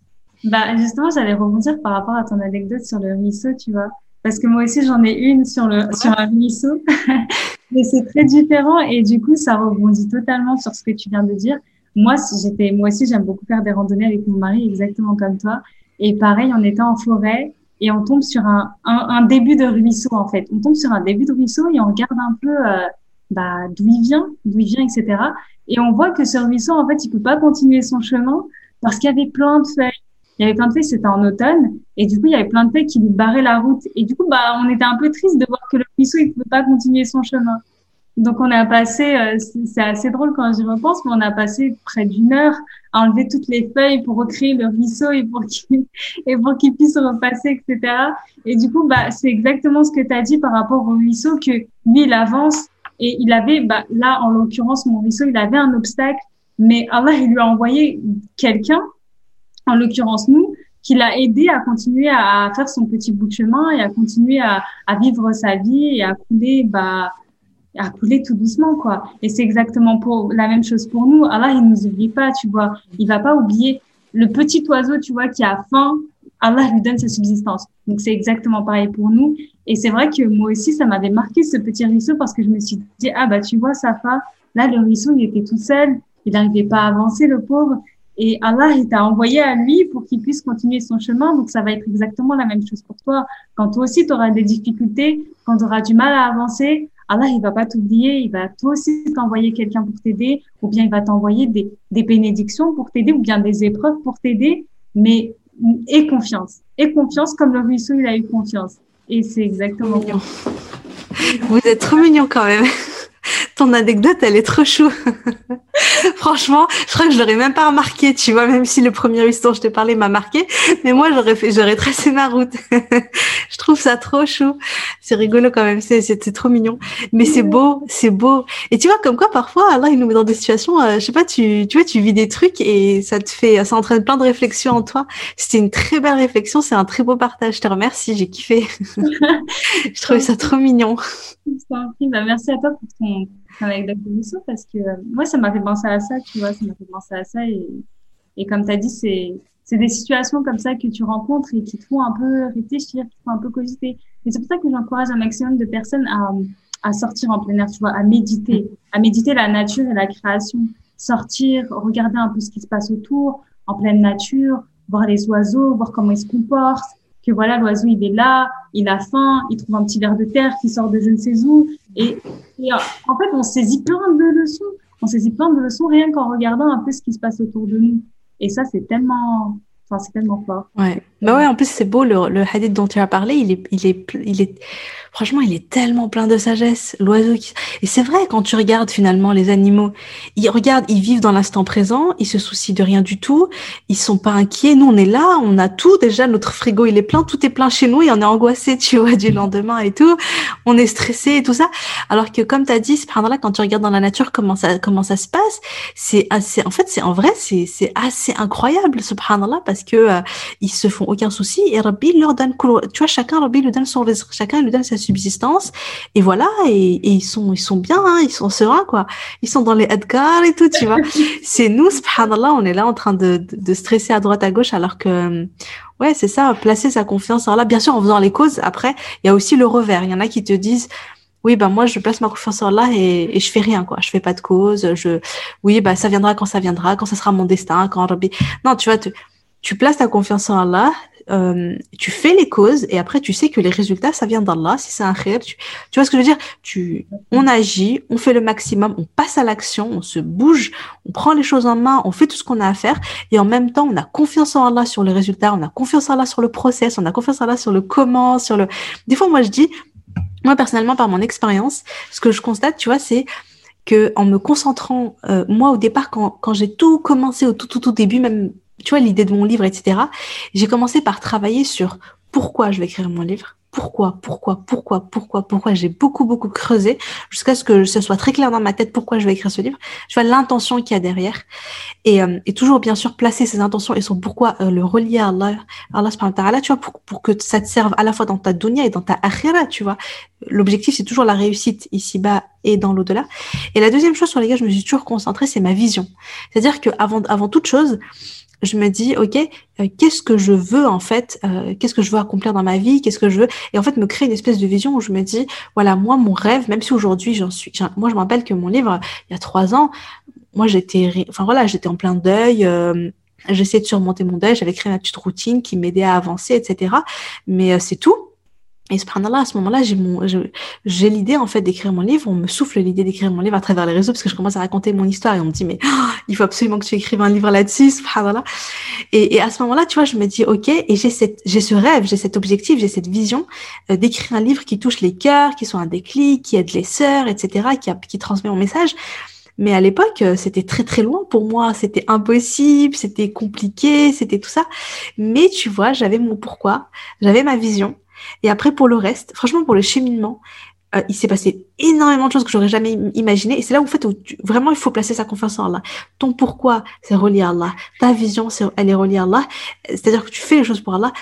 Bah justement, j'allais rebondir par rapport à ton anecdote sur le ruisseau, tu vois, parce que moi aussi j'en ai une sur le sur un ruisseau, mais c'est très différent et du coup ça rebondit totalement sur ce que tu viens de dire. Moi, j'étais, moi aussi, j'aime beaucoup faire des randonnées avec mon mari, exactement comme toi. Et pareil, on était en forêt et on tombe sur un, un, un, début de ruisseau, en fait. On tombe sur un début de ruisseau et on regarde un peu euh, bah, d'où il vient, d'où il vient, etc. Et on voit que ce ruisseau, en fait, il peut pas continuer son chemin parce qu'il y avait plein de feuilles. Il y avait plein de feuilles, c'était en automne, et du coup, il y avait plein de feuilles qui lui barraient la route. Et du coup, bah, on était un peu triste de voir que le ruisseau, il ne pouvait pas continuer son chemin. Donc on a passé, euh, c'est assez drôle quand j'y repense, mais on a passé près d'une heure à enlever toutes les feuilles pour recréer le ruisseau et pour qu'il et puisse repasser, etc. Et du coup, bah c'est exactement ce que tu as dit par rapport au ruisseau que lui il avance et il avait, bah là en l'occurrence mon ruisseau, il avait un obstacle, mais Allah il lui a envoyé quelqu'un, en l'occurrence nous, qui l'a aidé à continuer à, faire son petit bout de chemin et à continuer à, vivre sa vie et à couler bah à couler tout doucement, quoi. Et c'est exactement pour la même chose pour nous. Allah, il nous oublie pas, tu vois. Il va pas oublier le petit oiseau, tu vois, qui a faim. Allah lui donne sa subsistance. Donc c'est exactement pareil pour nous. Et c'est vrai que moi aussi, ça m'avait marqué ce petit ruisseau parce que je me suis dit, ah bah tu vois, Safa, là le ruisseau, il était tout seul, il n'arrivait pas à avancer, le pauvre. Et Allah, il t'a envoyé à lui pour qu'il puisse continuer son chemin. Donc ça va être exactement la même chose pour toi. Quand toi aussi, tu auras des difficultés, quand tu auras du mal à avancer, Allah, il va pas t'oublier, il va toi aussi t'envoyer quelqu'un pour t'aider, ou bien il va t'envoyer des, des bénédictions pour t'aider, ou bien des épreuves pour t'aider, mais aie confiance. Aie confiance comme le ruisseau, il a eu confiance. Et c'est exactement mignon. Vous êtes trop mignon quand même. Ton anecdote, elle est trop chou. Franchement, je crois que je l'aurais même pas remarqué, tu vois, même si le premier dont je te parlais m'a marqué, mais moi j'aurais fait, j'aurais tracé ma route. je trouve ça trop chou. C'est rigolo quand même, c'est, c'est, trop mignon. Mais c'est beau, c'est beau. Et tu vois, comme quoi parfois, Allah, il nous met dans des situations, euh, je sais pas, tu, tu vois, tu vis des trucs et ça te fait, ça entraîne plein de réflexions en toi. C'était une très belle réflexion, c'est un très beau partage. Je te remercie, j'ai kiffé. je trouvais ça trop mignon. Bah, merci à toi pour ton avec Dr. Rousseau parce que euh, moi, ça m'a fait penser à ça, tu vois, ça m'a fait penser à ça. Et, et comme tu as dit, c'est, c'est des situations comme ça que tu rencontres et qui te font un peu réfléchir, qui te font un peu cogiter. Et c'est pour ça que j'encourage un maximum de personnes à, à sortir en plein air, tu vois, à méditer, à méditer la nature et la création. sortir, regarder un peu ce qui se passe autour, en pleine nature, voir les oiseaux, voir comment ils se comportent, que voilà, l'oiseau, il est là, il a faim, il trouve un petit verre de terre qui sort de je ne sais où. Et, en fait, on saisit plein de leçons. On saisit plein de leçons rien qu'en regardant un peu ce qui se passe autour de nous. Et ça, c'est tellement, enfin, c'est tellement fort. Ouais. Bah ouais, en plus, c'est beau, le, hadith dont tu as parlé, il est, il est, il est, Franchement, il est tellement plein de sagesse, l'oiseau. Et c'est vrai, quand tu regardes finalement les animaux, ils regardent, ils vivent dans l'instant présent, ils se soucient de rien du tout, ils sont pas inquiets. Nous, on est là, on a tout. Déjà, notre frigo, il est plein, tout est plein chez nous et on est angoissé, tu vois, du lendemain et tout. On est stressé et tout ça. Alors que, comme tu as dit, là, quand tu regardes dans la nature comment ça, comment ça se passe, c'est assez, en fait, c'est en vrai, c'est, assez incroyable, subhanallah, parce que euh, ils se font aucun souci et Rabbi leur donne, tu vois, chacun, Rabbi lui donne son chacun lui donne sa subsistance et voilà et, ils sont ils sont bien hein, ils sont sereins quoi. Ils sont dans les Edgar et tout tu vois. C'est nous subhanallah on est là en train de, de, stresser à droite à gauche alors que ouais c'est ça placer sa confiance en là bien sûr en faisant les causes après il y a aussi le revers. Il y en a qui te disent oui ben moi je place ma confiance en là et, et je fais rien quoi. Je fais pas de cause je oui bah ça viendra quand ça viendra quand ça sera mon destin quand non tu vois tu, tu places ta confiance en Allah euh, tu fais les causes et après tu sais que les résultats ça vient d'Allah. Si c'est un khir tu, tu, vois ce que je veux dire? Tu on agit on fait le maximum on passe à l'action on se bouge on prend les choses en main on fait tout ce qu'on a à faire et en même temps on a confiance en Allah sur les résultats on a confiance en Allah sur le process on a confiance en Allah sur le comment sur le des fois moi je dis moi personnellement par mon expérience ce que je constate tu vois c'est que en me concentrant euh, moi au départ quand, quand j'ai tout commencé au tout tout tout début même tu vois, l'idée de mon livre, etc. J'ai commencé par travailler sur pourquoi je vais écrire mon livre, pourquoi, pourquoi, pourquoi, pourquoi, pourquoi. J'ai beaucoup, beaucoup creusé jusqu'à ce que ce soit très clair dans ma tête pourquoi je vais écrire ce livre. Tu vois l'intention qu'il y a derrière et, euh, et toujours bien sûr placer ces intentions et son pourquoi euh, le relier à Allah, Allah subhanahu tu vois, pour, pour que ça te serve à la fois dans ta dunya et dans ta akhira, tu vois. L'objectif c'est toujours la réussite ici-bas et dans l'au-delà. Et la deuxième chose sur laquelle je me suis toujours concentrée, c'est ma vision. C'est-à-dire que avant, avant toute chose, je me dis, OK, euh, qu'est-ce que je veux en fait euh, Qu'est-ce que je veux accomplir dans ma vie Qu'est-ce que je veux Et en fait, me créer une espèce de vision où je me dis, voilà, moi, mon rêve, même si aujourd'hui, j'en suis... Moi, je me rappelle que mon livre, il y a trois ans, moi, j'étais... Enfin, voilà, j'étais en plein deuil. Euh, J'essayais de surmonter mon deuil, j'avais créé ma petite routine qui m'aidait à avancer, etc. Mais c'est tout. Et subhanallah, à ce moment-là, j'ai mon, j'ai l'idée, en fait, d'écrire mon livre. On me souffle l'idée d'écrire mon livre à travers les réseaux parce que je commence à raconter mon histoire et on me dit, mais oh, il faut absolument que tu écrives un livre là-dessus, subhanallah. Et, et à ce moment-là, tu vois, je me dis, OK, et j'ai cette, j'ai ce rêve, j'ai cet objectif, j'ai cette vision euh, d'écrire un livre qui touche les cœurs, qui soit un déclic, qui aide les sœurs, etc., qui, qui transmet mon message. Mais à l'époque, euh, c'était très très loin pour moi, c'était impossible, c'était compliqué, c'était tout ça. Mais tu vois, j'avais mon pourquoi, j'avais ma vision et après, pour le reste, franchement, pour le cheminement, euh, il s'est passé énormément de choses que j'aurais jamais imaginé. Et c'est là où, en fait, où vraiment, il faut placer sa confiance en Allah. Ton pourquoi, c'est relié à Allah. Ta vision, c'est, elle est reliée à Allah. C'est-à-dire que tu fais les choses pour Allah.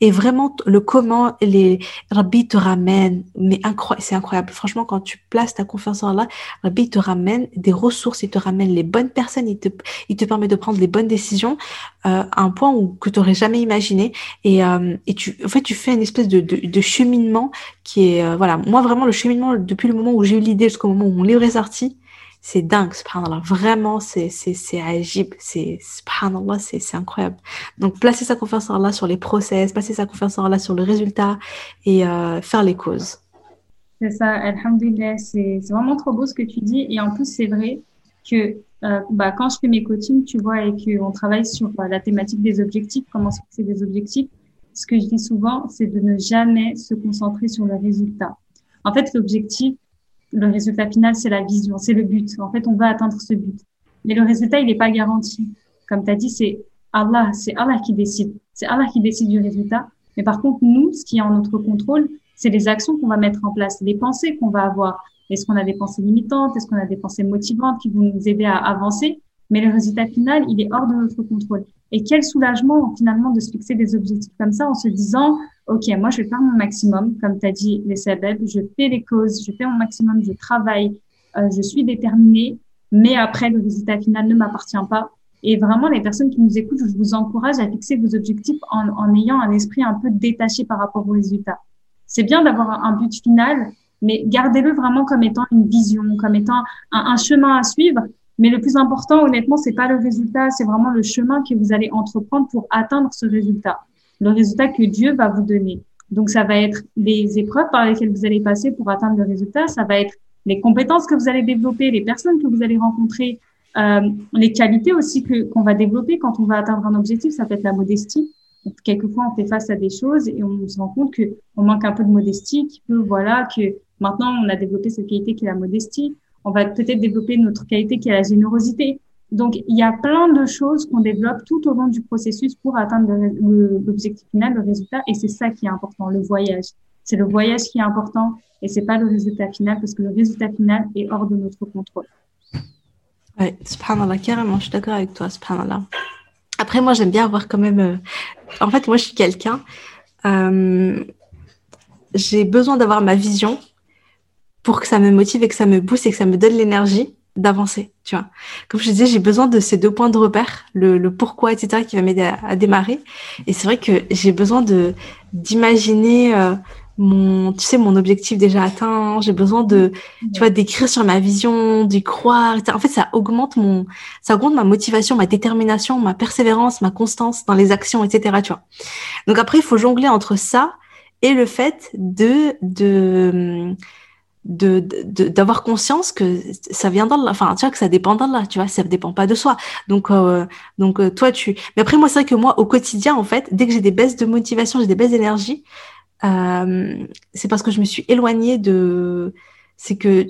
Et vraiment, le comment les Rabbi te ramène, mais incroyable, c'est incroyable. Franchement, quand tu places ta confiance en Allah, Rabbi te ramène des ressources, il te ramène les bonnes personnes, il te, il te permet de prendre les bonnes décisions euh, à un point où que tu n'aurais jamais imaginé. Et, euh, et tu, en fait, tu fais une espèce de, de, de cheminement qui est, euh, voilà, moi vraiment le cheminement depuis le moment où j'ai eu l'idée jusqu'au moment où mon livre est sorti, c'est dingue, subhanallah. Vraiment, c'est, agib, c'est, subhanallah, c'est, incroyable. Donc, placer sa confiance en Allah sur les process, placer sa confiance en Allah sur le résultat et euh, faire les causes. C'est ça, alhamdulillah, c'est, vraiment trop beau ce que tu dis. Et en plus, c'est vrai que euh, bah, quand je fais mes coachings, tu vois, et qu'on travaille sur euh, la thématique des objectifs, comment se fixer des objectifs, ce que je dis souvent, c'est de ne jamais se concentrer sur le résultat. En fait, l'objectif, le résultat final, c'est la vision, c'est le but. En fait, on va atteindre ce but. Mais le résultat, il n'est pas garanti. Comme tu as dit, c'est Allah, c'est Allah qui décide. C'est Allah qui décide du résultat. Mais par contre, nous, ce qui est en notre contrôle, c'est les actions qu'on va mettre en place, les pensées qu'on va avoir. Est-ce qu'on a des pensées limitantes? Est-ce qu'on a des pensées motivantes qui vont nous aider à avancer? Mais le résultat final, il est hors de notre contrôle. Et quel soulagement finalement de se fixer des objectifs comme ça en se disant, OK, moi je vais faire mon maximum, comme tu as dit, les sabeb, je fais les causes, je fais mon maximum, je travaille, euh, je suis déterminée, mais après le résultat final ne m'appartient pas. Et vraiment, les personnes qui nous écoutent, je vous encourage à fixer vos objectifs en, en ayant un esprit un peu détaché par rapport au résultat. C'est bien d'avoir un but final, mais gardez-le vraiment comme étant une vision, comme étant un chemin à suivre, Mais le plus important, honnêtement, c'est pas le résultat, c'est vraiment le chemin que vous allez entreprendre pour atteindre ce résultat. Le résultat que Dieu va vous donner. Donc, ça va être les épreuves par lesquelles vous allez passer pour atteindre le résultat. Ça va être les compétences que vous allez développer, les personnes que vous allez rencontrer, euh, les qualités aussi que qu'on va développer quand on va atteindre un objectif. Ça peut être la modestie. Quelquefois, on fait face à des choses et on se rend compte que on manque un peu de modestie, peut, voilà, que maintenant on a développé cette qualité qui est la modestie. On va peut-être développer notre qualité qui est la générosité. Donc, il y a plein de choses qu'on développe tout au long du processus pour atteindre l'objectif final, le résultat. Et c'est ça qui est important, le voyage. C'est le voyage qui est important et c'est pas le résultat final parce que le résultat final est hors de notre contrôle. Oui, subhanallah, carrément, je suis d'accord avec toi, subhanallah. Après, moi, j'aime bien avoir quand même. Euh, en fait, moi, je suis quelqu'un. Euh, j'ai besoin d'avoir ma vision pour que ça me motive et que ça me booste et que ça me donne l'énergie d'avancer, tu vois. Comme je disais, j'ai besoin de ces deux points de repère, le, le pourquoi, etc., qui va m'aider à, démarrer. Et c'est vrai que j'ai besoin de d'imaginer euh, mon, tu sais, mon objectif déjà atteint. J'ai besoin de, tu vois, d'écrire sur ma vision, d'y croire. En fait, ça augmente mon, ça augmente ma motivation, ma détermination, ma persévérance, ma constance dans les actions, etc. Tu vois. Donc après, il faut jongler entre ça et le fait de de d'avoir conscience que ça vient d'Allah. Enfin tu vois que ça dépend d'Allah tu vois ça dépend pas de soi. Donc euh, donc euh, toi tu mais après moi c'est vrai que moi au quotidien en fait dès que j'ai des baisses de motivation j'ai des baisses d'énergie euh, c'est parce que je me suis éloignée de c'est que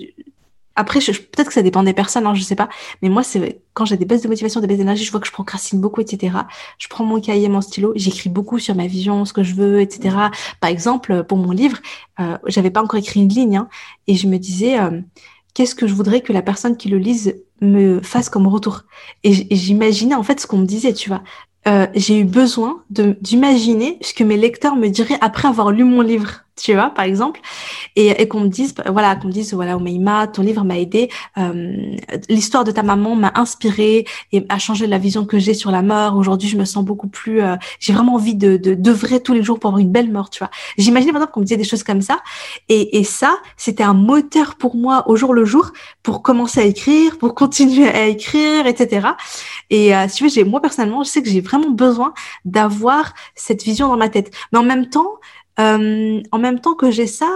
après, peut-être que ça dépend des personnes, hein, je sais pas. Mais moi, c'est quand j'ai des baisses de motivation, des baisses d'énergie, je vois que je procrastine beaucoup, etc. Je prends mon cahier, mon stylo, j'écris beaucoup sur ma vision, ce que je veux, etc. Par exemple, pour mon livre, euh, j'avais pas encore écrit une ligne, hein, et je me disais, euh, qu'est-ce que je voudrais que la personne qui le lise me fasse comme retour? Et j'imaginais en fait ce qu'on me disait, tu vois. Euh, j'ai eu besoin d'imaginer ce que mes lecteurs me diraient après avoir lu mon livre tu vois, par exemple, et, et qu'on me dise, voilà, qu'on me dise, voilà, Omeima, ton livre m'a aidé, euh, l'histoire de ta maman m'a inspiré et a changé la vision que j'ai sur la mort. Aujourd'hui, je me sens beaucoup plus, euh, j'ai vraiment envie de d'œuvrer tous les jours pour avoir une belle mort, tu vois. J'imaginais par exemple qu'on me disait des choses comme ça, et, et ça, c'était un moteur pour moi au jour le jour pour commencer à écrire, pour continuer à écrire, etc. Et euh, tu veux, j'ai moi personnellement, je sais que j'ai vraiment besoin d'avoir cette vision dans ma tête, mais en même temps euh, en même temps que j'ai ça,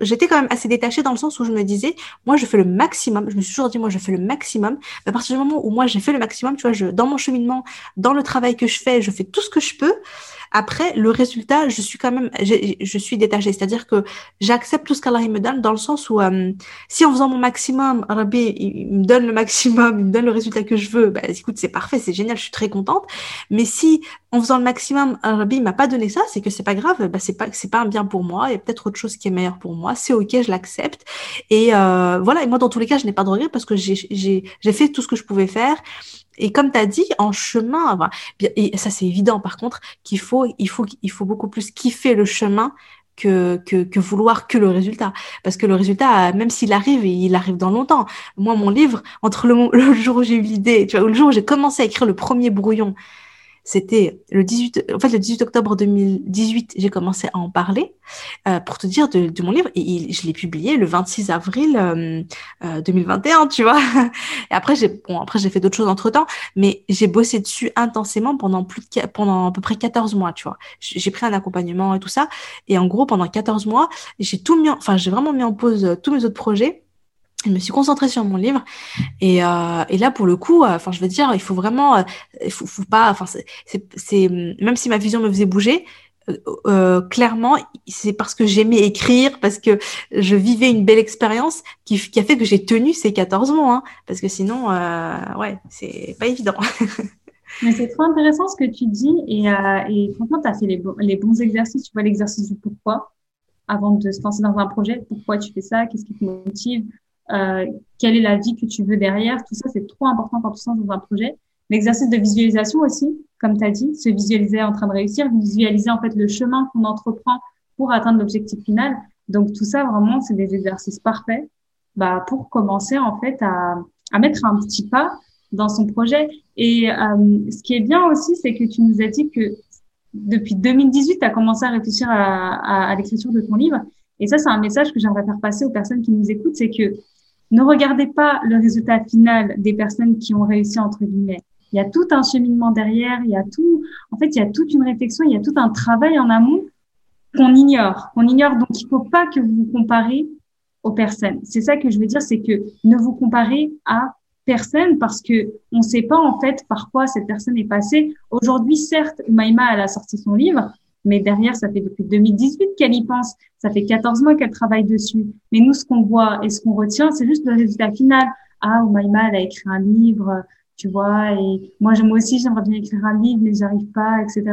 j'étais quand même assez détachée dans le sens où je me disais, moi, je fais le maximum. Je me suis toujours dit, moi, je fais le maximum. À partir du moment où moi, j'ai fait le maximum, tu vois, je, dans mon cheminement, dans le travail que je fais, je fais tout ce que je peux. Après, le résultat, je suis quand même, je, suis détachée. C'est-à-dire que j'accepte tout ce qu'Allah me donne dans le sens où, euh, si en faisant mon maximum, Rabbi, il, me donne le maximum, il me donne le résultat que je veux, bah, écoute, c'est parfait, c'est génial, je suis très contente. Mais si, en faisant le maximum, Rabbi m'a pas donné ça, c'est que c'est pas grave, bah, c'est pas, c'est pas un bien pour moi, il y a peut-être autre chose qui est meilleur pour moi, c'est ok, je l'accepte. Et euh, voilà, et moi, dans tous les cas, je n'ai pas de regret parce que j'ai, j'ai, j'ai fait tout ce que je pouvais faire. Et comme tu as dit, en chemin, et ça c'est évident par contre, qu'il faut, il faut, il faut beaucoup plus kiffer le chemin que, que, vouloir que le résultat. Parce que le résultat, même s'il arrive, il arrive dans longtemps. Moi, mon livre, entre le, le jour où j'ai eu l'idée, tu vois, le jour où j'ai commencé à écrire le premier brouillon, c'était le 18, en fait, le 18 octobre 2018, j'ai commencé à en parler euh, pour te dire de, de mon livre et je l'ai publié le 26 avril euh, euh, 2021, tu vois. Et après, j'ai bon, après j'ai fait d'autres choses entre temps, mais j'ai bossé dessus intensément pendant plus de pendant à peu près 14 mois, tu vois. J'ai pris un accompagnement et tout ça, et en gros pendant 14 mois, j'ai tout mis, enfin j'ai vraiment mis en pause tous mes autres projets je me suis concentrée sur mon livre et, euh, là pour le coup euh, enfin je veux dire il faut vraiment euh, faut, pas enfin c'est même si ma vision me faisait bouger clairement c'est parce que j'aimais écrire parce que je vivais une belle expérience qui, a fait que j'ai tenu ces 14 mois hein, parce que sinon ouais c'est pas évident Mais c'est trop intéressant ce que tu dis et, et franchement, tu as fait les, les bons exercices. Tu vois l'exercice du pourquoi avant de se lancer dans un projet. Pourquoi tu fais ça Qu'est-ce qui te motive euh, quelle est la vie que tu veux derrière? Tout ça, c'est trop important quand tu sens dans un projet. L'exercice de visualisation aussi, comme tu as dit, se visualiser en train de réussir, visualiser en fait le chemin qu'on entreprend pour atteindre l'objectif final. Donc tout ça, vraiment, c'est des exercices parfaits bah, pour commencer en fait à, à mettre un petit pas dans son projet. Et euh, ce qui est bien aussi, c'est que tu nous as dit que depuis 2018, tu as commencé à réfléchir à, à, à l'écriture de ton livre. Et ça, c'est un message que j'aimerais faire passer aux personnes qui nous écoutent, c'est que ne regardez pas le résultat final des personnes qui ont réussi entre guillemets. Il y a tout un cheminement derrière, il y a tout, en fait, il y a toute une réflexion, il y a tout un travail en amont qu'on ignore, qu'on ignore. Donc, il faut pas que vous vous comparez aux personnes. C'est ça que je veux dire, c'est que ne vous comparez à personne parce que on ne sait pas en fait par quoi cette personne est passée. Aujourd'hui, certes, Maïma elle a sorti son livre, mais derrière, ça fait depuis 2018 qu'elle y pense. Ça fait 14 mois qu'elle travaille dessus. Mais nous, ce qu'on voit et ce qu'on retient, c'est juste le résultat final. Ah, Maïma, elle a écrit un livre, tu vois, et moi, moi aussi, j'aimerais bien écrire un livre, mais j'arrive pas, etc.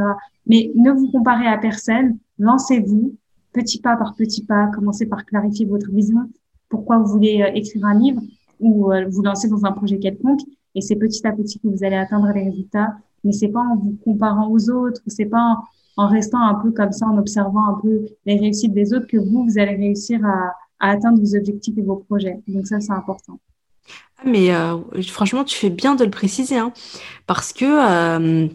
Mais ne vous comparez à personne, lancez-vous, petit pas par petit pas, commencez par clarifier votre vision, pourquoi vous voulez euh, écrire un livre ou euh, vous lancer dans un projet quelconque, et c'est petit à petit que vous allez atteindre les résultats, mais c'est pas en vous comparant aux autres, c'est pas en, restant un peu comme ça, en observant un peu les réussites des autres que vous, vous allez réussir à, atteindre vos objectifs et vos projets. Donc ça, c'est important. Ah, mais euh, franchement, tu fais bien de le préciser, hein, parce que euh,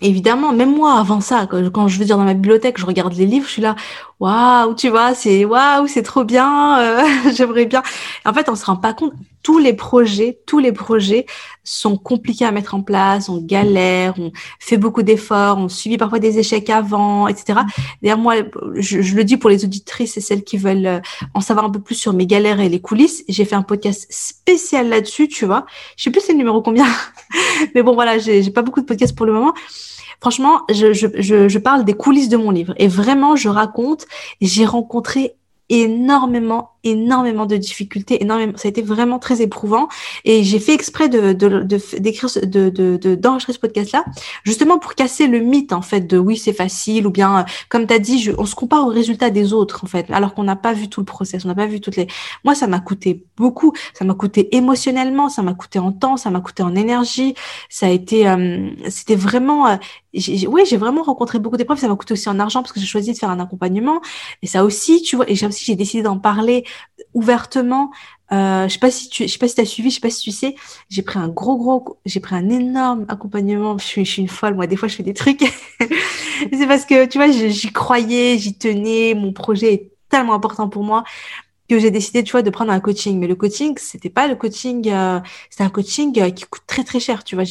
évidemment, même moi, avant ça, quand, je veux dire dans ma bibliothèque, je regarde les livres, je suis là, waouh, tu vois, c'est waouh, c'est trop bien, euh, j'aimerais bien. En fait, on se rend pas compte. Tous les projets, tous les projets sont compliqués à mettre en place, on galère, on fait beaucoup d'efforts, on subit parfois des échecs avant, etc. D'ailleurs, moi, je, je, le dis pour les auditrices et celles qui veulent euh, en savoir un peu plus sur mes galères et les coulisses. J'ai fait un podcast spécial là-dessus, tu vois. Je sais plus c'est le numéro combien, mais bon, voilà, j'ai pas beaucoup de podcasts pour le moment. Franchement, je, je, je, je parle des coulisses de mon livre et vraiment, je raconte. J'ai rencontré énormément, énormément de difficultés, énormément. Ça a été vraiment très éprouvant. Et j'ai fait exprès de, de, d'écrire, de, de, d'enregistrer ce podcast-là, justement pour casser le mythe, en fait, de oui, c'est facile, ou bien, comme tu as dit, je, on se compare aux résultats des autres, en fait, alors qu'on n'a pas vu tout le process, on n'a pas vu toutes les. Moi, ça m'a coûté beaucoup. Ça m'a coûté émotionnellement, ça m'a coûté en temps, ça m'a coûté en énergie. Ça a été, euh, c'était vraiment, euh, oui, j'ai vraiment rencontré beaucoup d'épreuves. Ça m'a coûté aussi en argent parce que j'ai choisi de faire un accompagnement. Et ça aussi, tu vois, et j'ai aussi j'ai décidé d'en parler ouvertement. Euh, je sais pas si tu, je sais pas si as suivi, je sais pas si tu sais, j'ai pris un gros gros, j'ai pris un énorme accompagnement. Je suis, une folle, moi. Des fois, je fais des trucs. c'est parce que tu vois, j'y croyais, j'y tenais. Mon projet est tellement important pour moi que j'ai décidé, tu vois, de prendre un coaching. Mais le coaching, c'était pas le coaching, euh, c'était un coaching euh, qui coûte très très cher. Tu vois,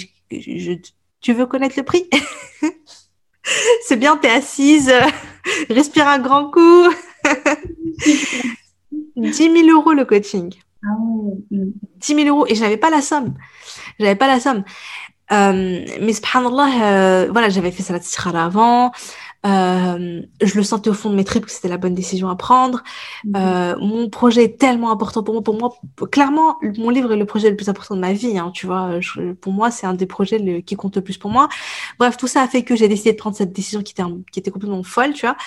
tu veux connaître le prix? C'est bien, t'es assise, respire un grand coup. 10 000 euros le coaching. Ah 10 000 euros. Et je n'avais pas la somme. J'avais pas la somme. Euh, mais subhanallah, euh, voilà, j'avais fait ça la avant. Euh, je le sentais au fond de mes tripes que c'était la bonne décision à prendre. Mhm. Euh, mon projet est tellement important pour moi. Pour moi, clairement, mon livre est le projet le plus important de ma vie. Hein, tu vois, pour moi, c'est un des projets qui compte le plus pour moi. Bref, tout ça a fait que j'ai décidé de prendre cette décision qui était, qui était complètement folle, tu vois.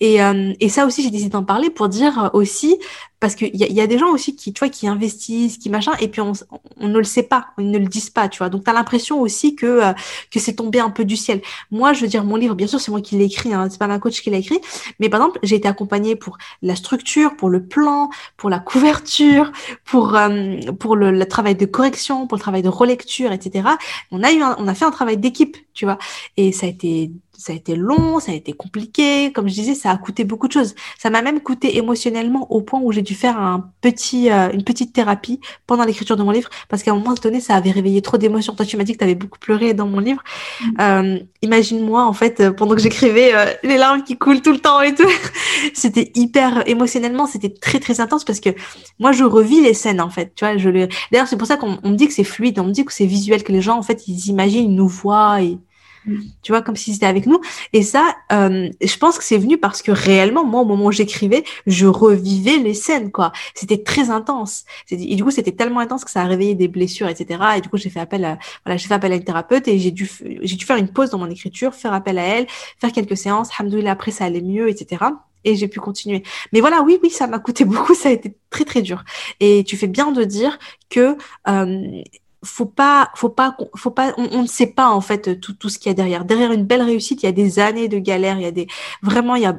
Et, euh, et ça aussi, j'ai décidé d'en parler pour dire aussi, parce qu'il y, y, a des gens aussi qui, tu vois, qui investissent, qui machin, et puis on, on ne le sait pas, ils ne le disent pas, tu vois. Donc, tu as l'impression aussi que, euh, que c'est tombé un peu du ciel. Moi, je veux dire, mon livre, bien sûr, c'est moi qui l'ai écrit, hein, c'est pas ma coach qui l'a écrit, mais par exemple, j'ai été accompagnée pour la structure, pour le plan, pour la couverture, pour, euh, pour le, le, travail de correction, pour le travail de relecture, etc. On a, eu on a fait un travail d'équipe, tu vois, et ça a été ça a été long, ça a été compliqué. Comme je disais, ça a coûté beaucoup de choses. Ça m'a même coûté émotionnellement au point où j'ai dû faire un petit, euh, une petite thérapie pendant l'écriture de mon livre parce qu'à un moment donné, ça avait réveillé trop d'émotions. Toi, tu m'as dit que tu avais beaucoup pleuré dans mon livre. Mm. Euh, Imagine-moi, en fait, euh, pendant que j'écrivais, euh, les larmes qui coulent tout le temps et tout. c'était hyper émotionnellement, c'était très, très intense parce que moi, je revis les scènes, en fait. Tu vois, je le... D'ailleurs, c'est pour ça qu'on me dit que c'est fluide, on me dit que c'est visuel, que les gens, en fait, ils imaginent, ils nous voient et tu vois, comme si c'était avec nous. Et ça, euh, je pense que c'est venu parce que réellement, moi, au moment où j'écrivais, je revivais les scènes, quoi. C'était très intense. Et du coup, c'était tellement intense que ça a réveillé des blessures, etc. Et du coup, j'ai fait appel à, voilà, j'ai fait appel à une thérapeute et j'ai dû, j'ai dû faire une pause dans mon écriture, faire appel à elle, faire quelques séances. Hamdoulilah, après, ça allait mieux, etc et j'ai pu continuer. Mais voilà, oui, oui, ça m'a coûté beaucoup, ça a été très très dur. Et tu fais bien de dire que euh, faut pas, faut pas, faut pas, on, ne sait pas en fait tout, tout ce qu'il y a derrière. Derrière une belle réussite, il y a des années de galère, il y a des, vraiment, il y a,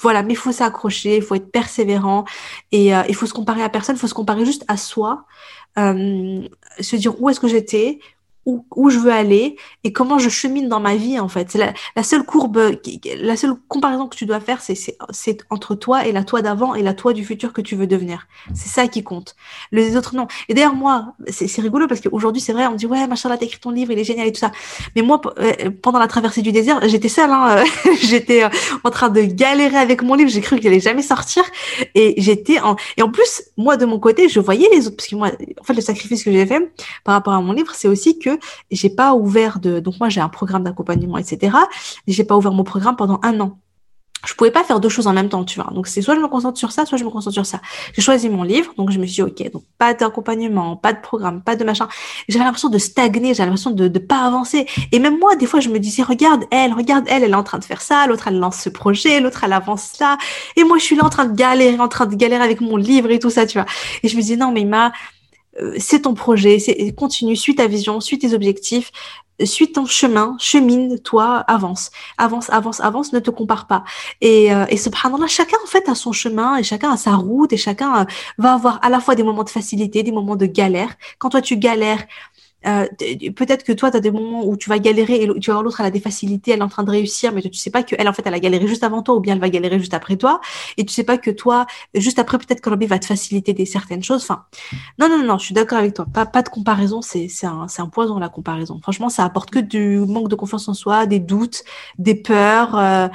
voilà, mais il faut s'accrocher, il faut être persévérant et euh, il faut se comparer à personne, il faut se comparer juste à soi, euh, se dire où est-ce que j'étais, où, où, je veux aller et comment je chemine dans ma vie en fait. C'est la, la, seule courbe, la seule comparaison que tu dois faire, c'est entre toi et la toi d'avant et la toi du futur que tu veux devenir. C'est ça qui compte. Les autres non. Et d'ailleurs moi, c'est rigolo parce qu'aujourd'hui c'est vrai, on dit ouais machin là t'as écrit ton livre, il est génial et tout ça. Mais moi euh, pendant la traversée du désert, j'étais seule, hein, j'étais euh, en train de galérer avec mon livre, j'ai cru qu'il allait jamais sortir et j'étais en et en plus moi de mon côté je voyais les autres parce que moi en fait le sacrifice que j'ai fait par rapport à mon livre c'est aussi que j'ai pas ouvert de, donc moi j'ai un programme d'accompagnement, etc. J'ai pas ouvert mon programme pendant un an. Je pouvais pas faire deux choses en même temps, tu vois. Donc c'est soit je me concentre sur ça, soit je me concentre sur ça. J'ai choisi mon livre, donc je me suis dit, ok, donc pas d'accompagnement, pas de programme, pas de machin. J'avais l'impression de stagner, j'avais l'impression de ne pas avancer. Et même moi, des fois, je me disais, regarde elle, regarde elle, elle est en train de faire ça, l'autre elle lance ce projet, l'autre elle avance là, et moi je suis là en train de galérer, en train de galérer avec mon livre et tout ça, tu vois. Et je me disais, non mais ma c'est ton projet, continue, suis ta vision, suis tes objectifs, suis ton chemin, chemine, toi, avance, avance, avance, avance, ne te compare pas. Et, euh, et subhanallah, chacun en fait a son chemin et chacun a sa route et chacun euh, va avoir à la fois des moments de facilité, des moments de galère. Quand toi tu galères, euh, peut-être que toi, tu as des moments où tu vas galérer et tu vas voir l'autre, elle a des facilités, elle est en train de réussir, mais tu sais pas qu'elle, en fait, elle a galéré juste avant toi ou bien elle va galérer juste après toi. Et tu sais pas que toi, juste après, peut-être que Rabbi va te faciliter des certaines choses. Enfin, non, non, non, je suis d'accord avec toi. Pas, pas de comparaison, c'est un, un poison, la comparaison. Franchement, ça apporte que du manque de confiance en soi, des doutes, des peurs euh,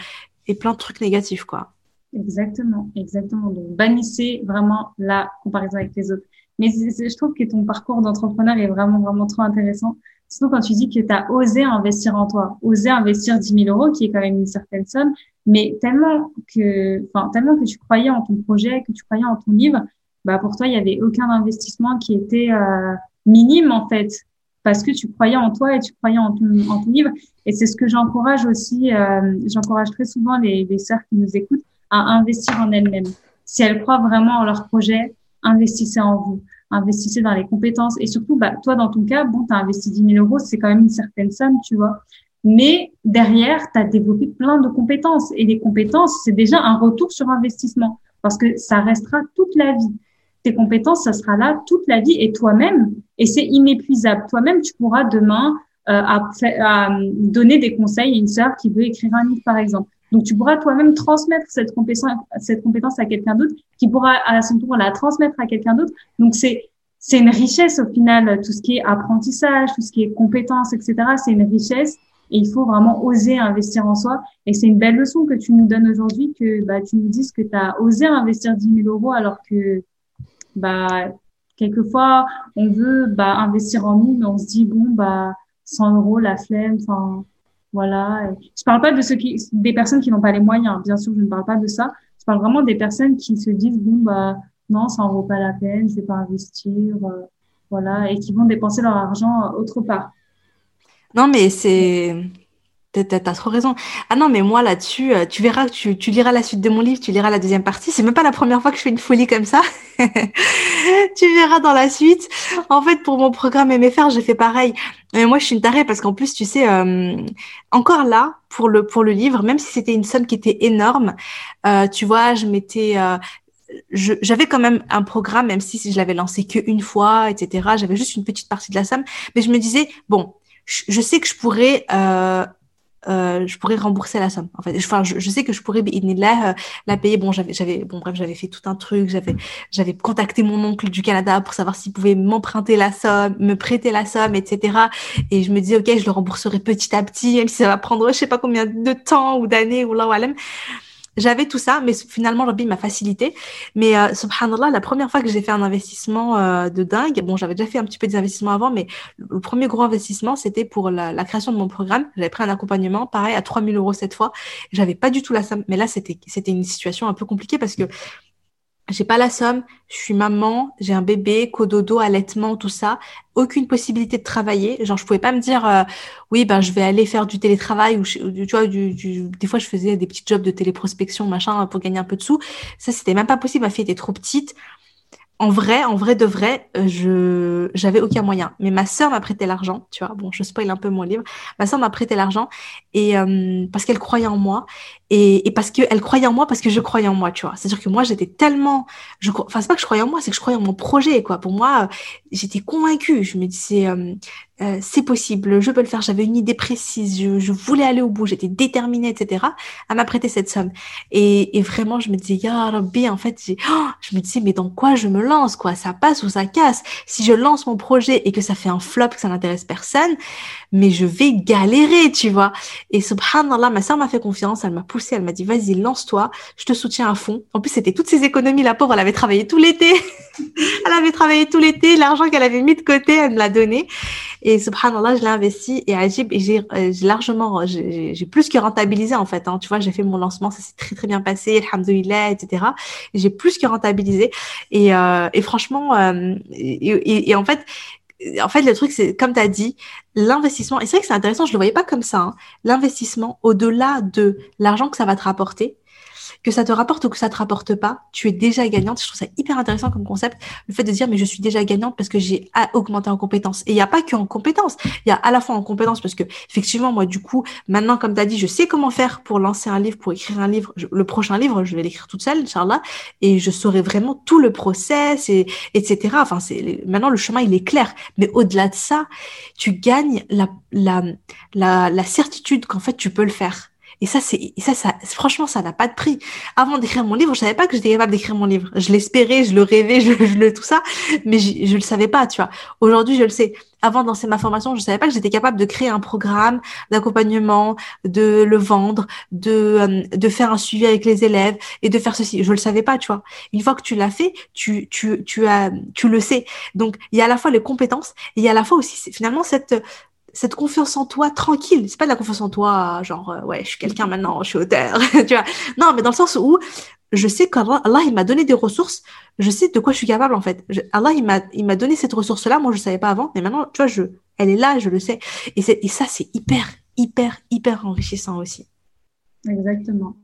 et plein de trucs négatifs, quoi. Exactement, exactement. Donc, bannissez vraiment la comparaison avec les autres. Mais je trouve que ton parcours d'entrepreneur est vraiment, vraiment trop intéressant. Surtout quand tu dis que tu as osé investir en toi, osé investir 10 000 euros, qui est quand même une certaine somme, mais tellement que, enfin, tellement que tu croyais en ton projet, que tu croyais en ton livre, bah, pour toi, il y avait aucun investissement qui était euh, minime, en fait, parce que tu croyais en toi et tu croyais en ton, livre. Et c'est ce que j'encourage aussi, euh, j'encourage très souvent les sœurs qui nous écoutent à investir en elles-mêmes. Si elles croient vraiment en leur projet, investissez en vous, investissez dans les compétences. Et surtout, bah, toi, dans ton cas, bon, tu as investi 10 000 euros, c'est quand même une certaine somme, tu vois. Mais derrière, tu as développé plein de compétences. Et les compétences, c'est déjà un retour sur investissement parce que ça restera toute la vie. Tes compétences, ça sera là toute la vie et toi-même, et c'est inépuisable. Toi-même, tu pourras demain euh, donner des conseils à une sœur qui veut écrire un livre, par exemple. Donc, tu pourras toi-même transmettre cette compétence, cette compétence à quelqu'un d'autre, qui pourra à son tour la transmettre à quelqu'un d'autre. Donc, c'est c'est une richesse au final, tout ce qui est apprentissage, tout ce qui est compétences, etc. C'est une richesse et il faut vraiment oser investir en soi. Et c'est une belle leçon que tu nous donnes aujourd'hui, que bah, tu nous dises que tu as osé investir 10 000 euros alors que bah, quelquefois on veut bah, investir en nous, mais on se dit bon bah 100 euros la flemme, enfin voilà. Je parle pas de ceux qui, des personnes qui n'ont pas les moyens. Bien sûr, je ne parle pas de ça. Je parle vraiment des personnes qui se disent bon bah non, ça en vaut pas la peine, je vais pas investir, euh, voilà, et qui vont dépenser leur argent autre part. Non, mais c'est T'as trop raison. Ah non, mais moi là-dessus, euh, tu verras, tu, tu liras la suite de mon livre, tu liras la deuxième partie. C'est même pas la première fois que je fais une folie comme ça. tu verras dans la suite. En fait, pour mon programme MFR, j'ai fait pareil. Mais moi, je suis une tarée parce qu'en plus, tu sais, euh, encore là, pour le, pour le livre, même si c'était une somme qui était énorme, euh, tu vois, je m'étais, j'avais quand même un programme, même si je l'avais lancé qu'une fois, etc. J'avais juste une petite partie de la somme, mais je me disais, bon, je, sais que je pourrais euh, je pourrais rembourser la somme. En fait, enfin, je, je sais que je pourrais là, euh, la payer. Bon, j'avais, j'avais, bon, bref, j'avais fait tout un truc. J'avais, j'avais contacté mon oncle du Canada pour savoir s'il pouvait m'emprunter la somme, me prêter la somme, etc. Et je me disais, ok, je le rembourserai petit à petit, même si ça va prendre, je sais pas combien de temps ou d'années ou là ou j'avais tout ça, mais finalement, Rabbi m'a facilité. Mais euh, subhanallah, la première fois que j'ai fait un investissement euh, de dingue, bon, j'avais déjà fait un petit peu des investissements avant, mais le premier gros investissement, c'était pour la, création de mon programme. J'avais pris un accompagnement, pareil, à 3000 euros cette fois. J'avais pas du tout la. Mais là, c'était c'était une situation un peu compliquée parce que j'ai pas la somme, je suis maman, j'ai un bébé, cododo, allaitement, tout ça, aucune possibilité de travailler. Genre, je pouvais pas me dire, euh, oui, ben, je vais aller faire du télétravail ou, tu vois, des fois, je faisais des petits jobs de téléprospection, machin, pour gagner un peu de sous. Ça, c'était même pas possible. Ma fille était trop petite en vrai, en vrai de vrai, euh, je j'avais aucun moyen. Mais ma sœur m'a prêté l'argent, tu vois. Bon, je spoil un peu mon livre. Ma sœur m'a prêté l'argent et euh, parce qu'elle croyait en moi et, et parce qu'elle croyait en moi, parce que je croyais en moi, tu vois. C'est-à-dire que moi, j'étais tellement, je, enfin, c'est pas que je croyais en moi, c'est que je croyais en mon projet, quoi. Pour moi, j'étais convaincue. Je me disais, euh, euh, c'est possible, je peux le faire. J'avais une idée précise, je, voulais aller au bout, j'étais déterminée, etc. à m'apprêter cette somme. Et, vraiment, je me disais, ya Rabbi, en fait, oh, je me disais, mais dans quoi je me lance, quoi? Ça passe ou ça casse? Si je lance mon projet et que ça fait un flop, que ça n'intéresse personne, mais je vais galérer, tu vois. Et subhanallah, ma soeur m'a fait confiance, elle m'a poussé, elle m'a dit, vas-y, lance-toi, je te soutiens à fond. En plus, c'était toutes ses économies, la pauvre, elle avait travaillé tout l'été. elle avait travaillé tout l'été, l'argent qu'elle avait mis de côté, elle me l'a donné. Et subhanallah, je l'ai investi et Ajib, et j'ai euh, largement, j'ai plus que rentabilisé en fait. Hein. Tu vois, j'ai fait mon lancement, ça s'est très très bien passé, alhamdoulilah, etc. J'ai plus que rentabilisé. Et, euh, franchement, euh, et, et, en fait, en fait, le truc, c'est comme tu as dit, l'investissement, et c'est vrai que c'est intéressant, je le voyais pas comme ça, hein. l'investissement, au-delà de l'argent que ça va te rapporter, que ça te rapporte ou que ça te rapporte pas, tu es déjà gagnante. Je trouve ça hyper intéressant comme concept, le fait de dire mais je suis déjà gagnante parce que j'ai augmenté en compétences. Et il n'y a pas que en compétences, il y a à la fois en compétences parce que effectivement moi du coup maintenant comme tu as dit, je sais comment faire pour lancer un livre, pour écrire un livre. le prochain livre, je vais l'écrire toute seule, Inch'Allah, et je saurai vraiment tout le process et etc. Enfin c'est maintenant le chemin il est clair, mais au-delà de ça, tu gagnes la la la, la certitude qu'en fait tu peux le faire et ça, c'est, ça, ça, franchement, ça n'a pas de prix. Avant d'écrire mon livre, je savais pas que j'étais capable d'écrire mon livre. Je l'espérais, je le rêvais, je, le tout ça, mais je, je le savais pas, tu vois. Aujourd'hui, je le sais. Avant, dans ma formation, je savais pas que j'étais capable de créer un programme d'accompagnement, de le vendre, de, euh, de faire un suivi avec les élèves et de faire ceci. Je le savais pas, tu vois. Une fois que tu l'as fait, tu, tu, tu as, tu le sais. Donc, il y a à la fois les compétences et il y a à la fois aussi, finalement, cette, cette confiance en toi tranquille. C'est pas de la confiance en toi, genre, euh, ouais, je suis quelqu'un maintenant, je suis auteur, tu vois. Non, mais dans le sens où je sais qu'Allah, Allah, il m'a donné des ressources, je sais de quoi je suis capable, en fait. Allah, il m'a, il m'a donné cette ressource-là, moi, je savais pas avant, mais maintenant, tu vois, je, elle est là, je le sais. Et, c'est, et ça, c'est hyper, hyper, hyper enrichissant aussi. Exactement.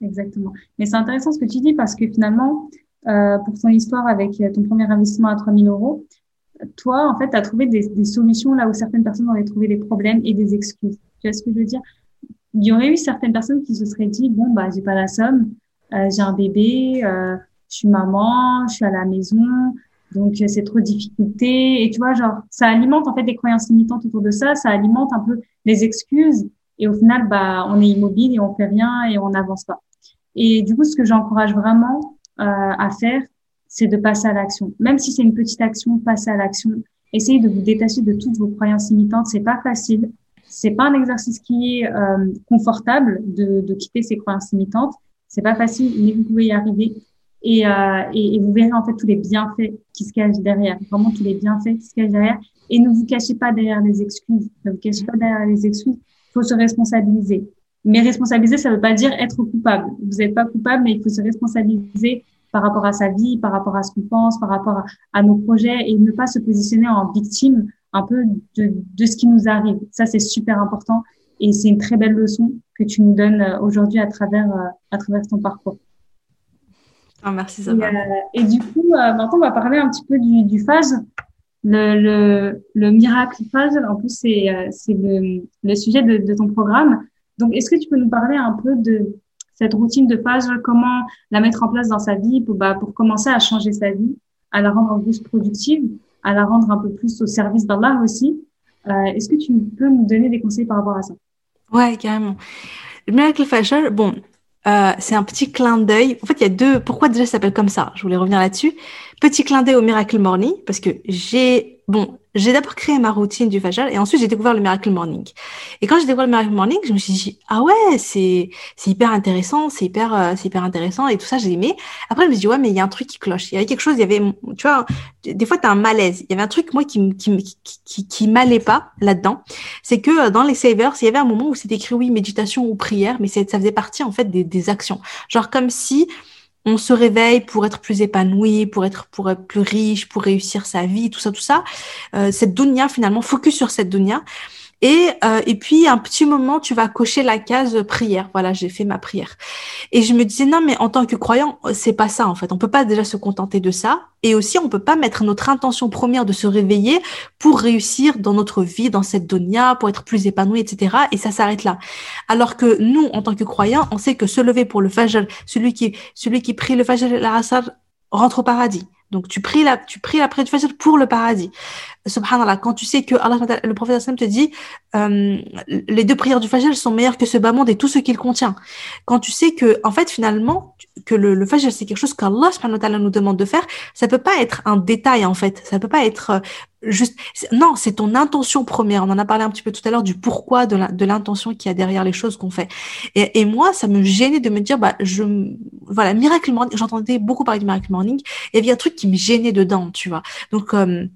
Exactement. Mais c'est intéressant ce que tu dis parce que finalement, euh, pour ton histoire avec ton premier investissement à 3000 euros, toi, en fait, tu as trouvé des, des, solutions là où certaines personnes auraient trouvé des problèmes et des excuses. Tu vois ce que je veux dire? Il y aurait eu certaines personnes qui se seraient dit, bon, bah, j'ai pas la somme, euh, j'ai un bébé, euh, je suis maman, je suis à la maison, donc euh, c'est trop de difficultés. Et tu vois, genre, ça alimente en fait des croyances limitantes autour de ça, ça alimente un peu les excuses. Et au final, bah, on est immobile et on fait rien et on n'avance pas. Et du coup, ce que j'encourage vraiment euh, à faire, c'est de passer à l'action. Même si c'est une petite action, passer à l'action. Essayez de vous détacher de toutes vos croyances limitantes. C'est pas facile. C'est pas un exercice qui est euh, confortable de, de, quitter ces croyances limitantes. C'est pas facile, mais vous pouvez y arriver. Et, euh, et, et, vous verrez en fait tous les bienfaits qui se cachent derrière. Vraiment tous les bienfaits qui se cachent derrière. Et ne vous cachez pas derrière les excuses. Ne vous cachez pas derrière les excuses. Il faut se responsabiliser. Mais responsabiliser, ça ne veut pas dire être coupable. Vous n'êtes pas coupable, mais il faut se responsabiliser par rapport à sa vie, par rapport à ce qu'on pense, par rapport à, nos projets et ne pas se positionner en victime un peu de, de ce qui nous arrive. Ça, c'est super important et c'est une très belle leçon que tu nous donnes euh, aujourd'hui à travers, euh, à travers ton parcours. Oh, merci, ça et, euh, et, du coup, maintenant, on va parler un petit peu du, du phase. Le, le, le miracle phase, en plus, c'est c'est le, le sujet de, de ton programme. Donc, est-ce que tu peux nous parler un peu de cette routine de phase, comment la mettre en place dans sa vie pour, bah, pour commencer à changer sa vie, à la rendre plus productive, à la rendre un peu plus au service d'Allah aussi. Euh, Est-ce que tu peux nous donner des conseils par rapport à ça? Ouais, carrément. Le miracle Fajr, bon, euh, c'est un petit clin d'œil. En fait, il y a deux. Pourquoi déjà ça s'appelle comme ça? Je voulais revenir là-dessus. Petit clin d'œil au Miracle Morning parce que j'ai bon, j'ai d'abord créé ma routine du Fajr et ensuite j'ai découvert le Miracle Morning. Et quand j'ai découvert le Miracle Morning, je me suis dit ah ouais, c'est c'est hyper intéressant, c'est hyper euh, c'est hyper intéressant et tout ça j'ai aimé. Après je me suis dit ouais mais il y a un truc qui cloche. Il y avait quelque chose, il y avait tu vois des fois tu as un malaise. Il y avait un truc moi qui qui qui qui, m'allait pas là-dedans. C'est que euh, dans les savers, il y avait un moment où c'était écrit oui méditation ou prière, mais ça faisait partie en fait des actions. Genre comme si on se réveille pour être plus épanoui, pour être pour être plus riche, pour réussir sa vie, tout ça, tout ça. Euh, cette dunya finalement, focus sur cette dunya. Et, euh, et puis, un petit moment, tu vas cocher la case prière. Voilà, j'ai fait ma prière. Et je me disais, non, mais en tant que croyant, c'est pas ça, en fait. On peut pas déjà se contenter de ça. Et aussi, on peut pas mettre notre intention première de se réveiller pour réussir dans notre vie, dans cette donia, pour être plus épanoui, etc. Et ça s'arrête là. Alors que nous, en tant que croyants, on sait que se lever pour le fajr, celui qui, celui qui prie le fajr et la rentre au paradis. Donc tu pries la, tu pries l'après du fajr pour le paradis. Subhanallah, quand tu sais que Allah, le prophète te dit, euh, les deux prières du fajr sont meilleures que ce bas monde et tout ce qu'il contient. Quand tu sais que, en fait, finalement, que le, le fajr c'est quelque chose qu'Allah nous demande de faire, ça peut pas être un détail en fait. Ça peut pas être euh, juste non c'est ton intention première on en a parlé un petit peu tout à l'heure du pourquoi de l'intention qu'il y a derrière les choses qu'on fait et, moi ça me gênait de me dire bah je voilà miracle morning j'entendais beaucoup parler du miracle morning et il y a un truc qui me gênait dedans tu vois donc euh,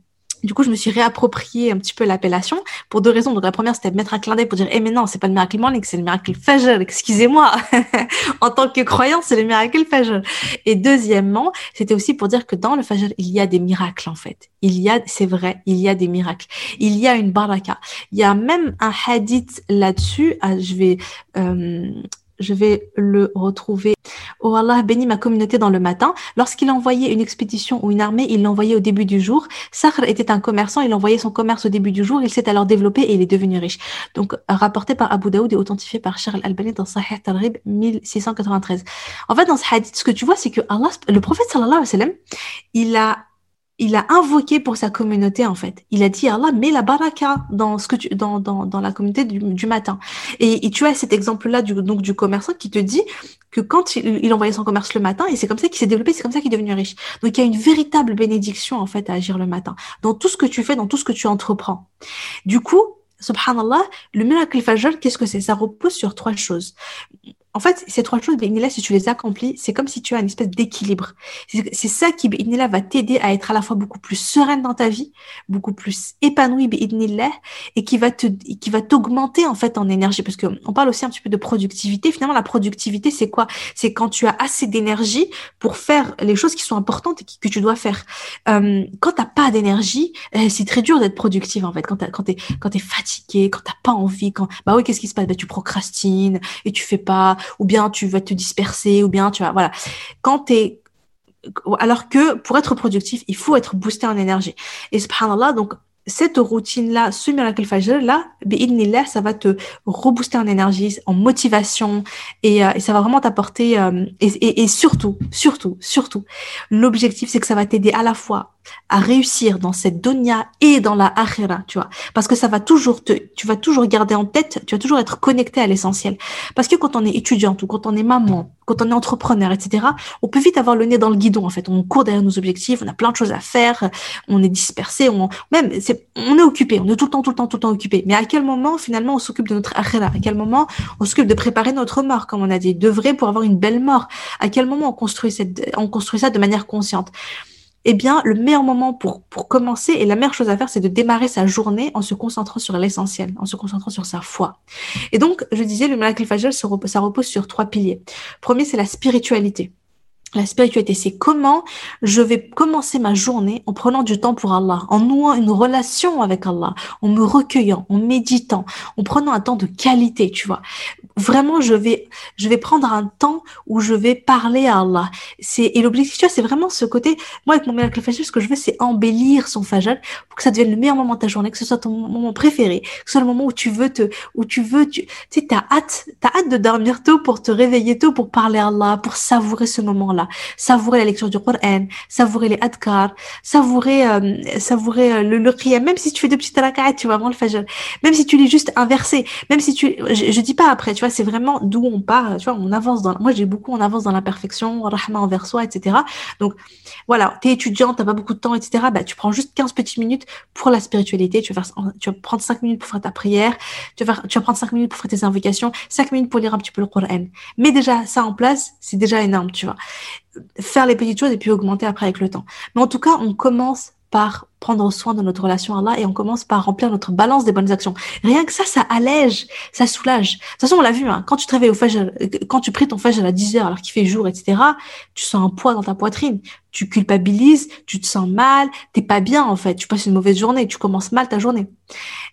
du coup, je me suis réapproprié un petit peu l'appellation pour deux raisons. Donc, la première, c'était mettre un clin d'œil pour dire, eh, mais non, c'est pas le miracle morning, c'est le miracle fajr. Excusez-moi. en tant que croyant, c'est le miracle fajr. Et deuxièmement, c'était aussi pour dire que dans le fajr, il y a des miracles, en fait. Il y a, c'est vrai, il y a des miracles. Il y a une baraka. Il y a même un hadith là-dessus. Ah, je vais, euh, je vais le retrouver. Oh Allah bénit ma communauté dans le matin. Lorsqu'il envoyait une expédition ou une armée, il l'envoyait au début du jour. Sakhr était un commerçant, il envoyait son commerce au début du jour, il s'est alors développé et il est devenu riche. Donc, rapporté par Abu Daoud et authentifié par Charles al-Albani dans Sahih Tarib 1693. En fait, dans ce hadith, ce que tu vois, c'est que Allah, le prophète sallallahu alayhi wa sallam, il a il a invoqué pour sa communauté en fait. Il a dit Allah met la baraka dans ce que tu dans dans, dans la communauté du, matin. Et, tu as cet exemple là du donc du commerçant qui te dit que quand il, il envoyait son commerce le matin et c'est comme ça qu'il s'est développé, c'est comme ça qu'il est devenu riche. Donc il y a une véritable bénédiction en fait à agir le matin dans tout ce que tu fais, dans tout ce que tu entreprends. Du coup, subhanallah, le miracle fajr, qu'est-ce que c'est? Ça repose sur trois choses. En fait, ces trois choses, là, si tu les accomplis, c'est comme si tu as une espèce d'équilibre. C'est ça qui, là, va t'aider à être à la fois beaucoup plus sereine dans ta vie, beaucoup plus épanouie, là, et qui va te, qui va t'augmenter, en fait, en énergie. Parce que on parle aussi un petit peu de productivité. Finalement, la productivité, c'est quoi? C'est quand tu as assez d'énergie pour faire les choses qui sont importantes et que tu dois faire. Euh, quand t'as pas d'énergie, euh, c'est très dur d'être productive, en fait. Quand t'es, quand t'es, quand t'es fatigué, quand t'as pas envie, quand, bah oui, qu'est-ce qui se passe? Bah, tu procrastines et tu fais pas, ou bien tu vas te disperser, ou bien tu vas, voilà. Quand t'es, alors que pour être productif, il faut être boosté en énergie. Et subhanallah, donc, cette routine-là, ce miracle fajr, là, ça va te rebooster en énergie, en motivation, et, euh, ça va vraiment t'apporter, euh, et, et, surtout, surtout, surtout, l'objectif, c'est que ça va t'aider à la fois à réussir dans cette dunya et dans la akhira, tu vois. Parce que ça va toujours te, tu vas toujours garder en tête, tu vas toujours être connecté à l'essentiel. Parce que quand on est étudiante ou quand on est maman, quand on est entrepreneur, etc., on peut vite avoir le nez dans le guidon, en fait. On court derrière nos objectifs, on a plein de choses à faire, on est dispersé, on, même, c'est, on est occupé, on est tout le temps, tout le temps, tout le temps occupé. Mais à quel moment, finalement, on s'occupe de notre akhira? À quel moment on s'occupe de préparer notre mort, comme on a dit, de vrai pour avoir une belle mort? À quel moment on construit cette, on construit ça de manière consciente? Eh bien, le meilleur moment pour, pour commencer et la meilleure chose à faire, c'est de démarrer sa journée en se concentrant sur l'essentiel, en se concentrant sur sa foi. Et donc, je disais, le Miracle Fajr, ça repose sur trois piliers. Premier, c'est la spiritualité. La spiritualité, c'est comment je vais commencer ma journée en prenant du temps pour Allah, en nouant une relation avec Allah, en me recueillant, en méditant, en prenant un temps de qualité, tu vois. Vraiment, je vais, je vais prendre un temps où je vais parler à Allah. C'est, et l'objectif, tu vois, c'est vraiment ce côté, moi, avec mon miracle fajr, ce que je veux, c'est embellir son fajr pour que ça devienne le meilleur moment de ta journée, que ce soit ton moment préféré, que ce soit le moment où tu veux te, où tu veux, tu, tu sais, t'as hâte, t'as hâte de dormir tôt pour te réveiller tôt, pour parler à Allah, pour savourer ce moment-là savourer la lecture du Coran, savourer les adkar, savourer, euh, savourer euh, le, le même si tu fais deux petites raka'at, tu vois, avant le fajr, même si tu lis juste un verset, même si tu, je, je dis pas après, tu vois, c'est vraiment d'où on part, tu vois, on avance dans, moi j'ai beaucoup, on avance dans l'imperfection, rahma envers soi, etc. Donc, voilà, t'es étudiant, t'as pas beaucoup de temps, etc. Bah, tu prends juste 15 petites minutes pour la spiritualité, tu vas prendre 5 minutes pour faire ta prière, tu vas, prendre 5 minutes pour faire tes invocations, 5 minutes pour lire un petit peu le Coran. Mais déjà, ça en place, c'est déjà énorme, tu vois faire les petites choses et puis augmenter après avec le temps. Mais en tout cas, on commence par prendre soin de notre relation à Allah et on commence par remplir notre balance des bonnes actions. Rien que ça, ça allège, ça soulage. De toute façon, on l'a vu, hein, quand tu te réveilles au fajr, quand tu pries ton fajr à 10 heures alors qu'il fait jour, etc., tu sens un poids dans ta poitrine tu culpabilises, tu te sens mal, t'es pas bien en fait, tu passes une mauvaise journée, tu commences mal ta journée.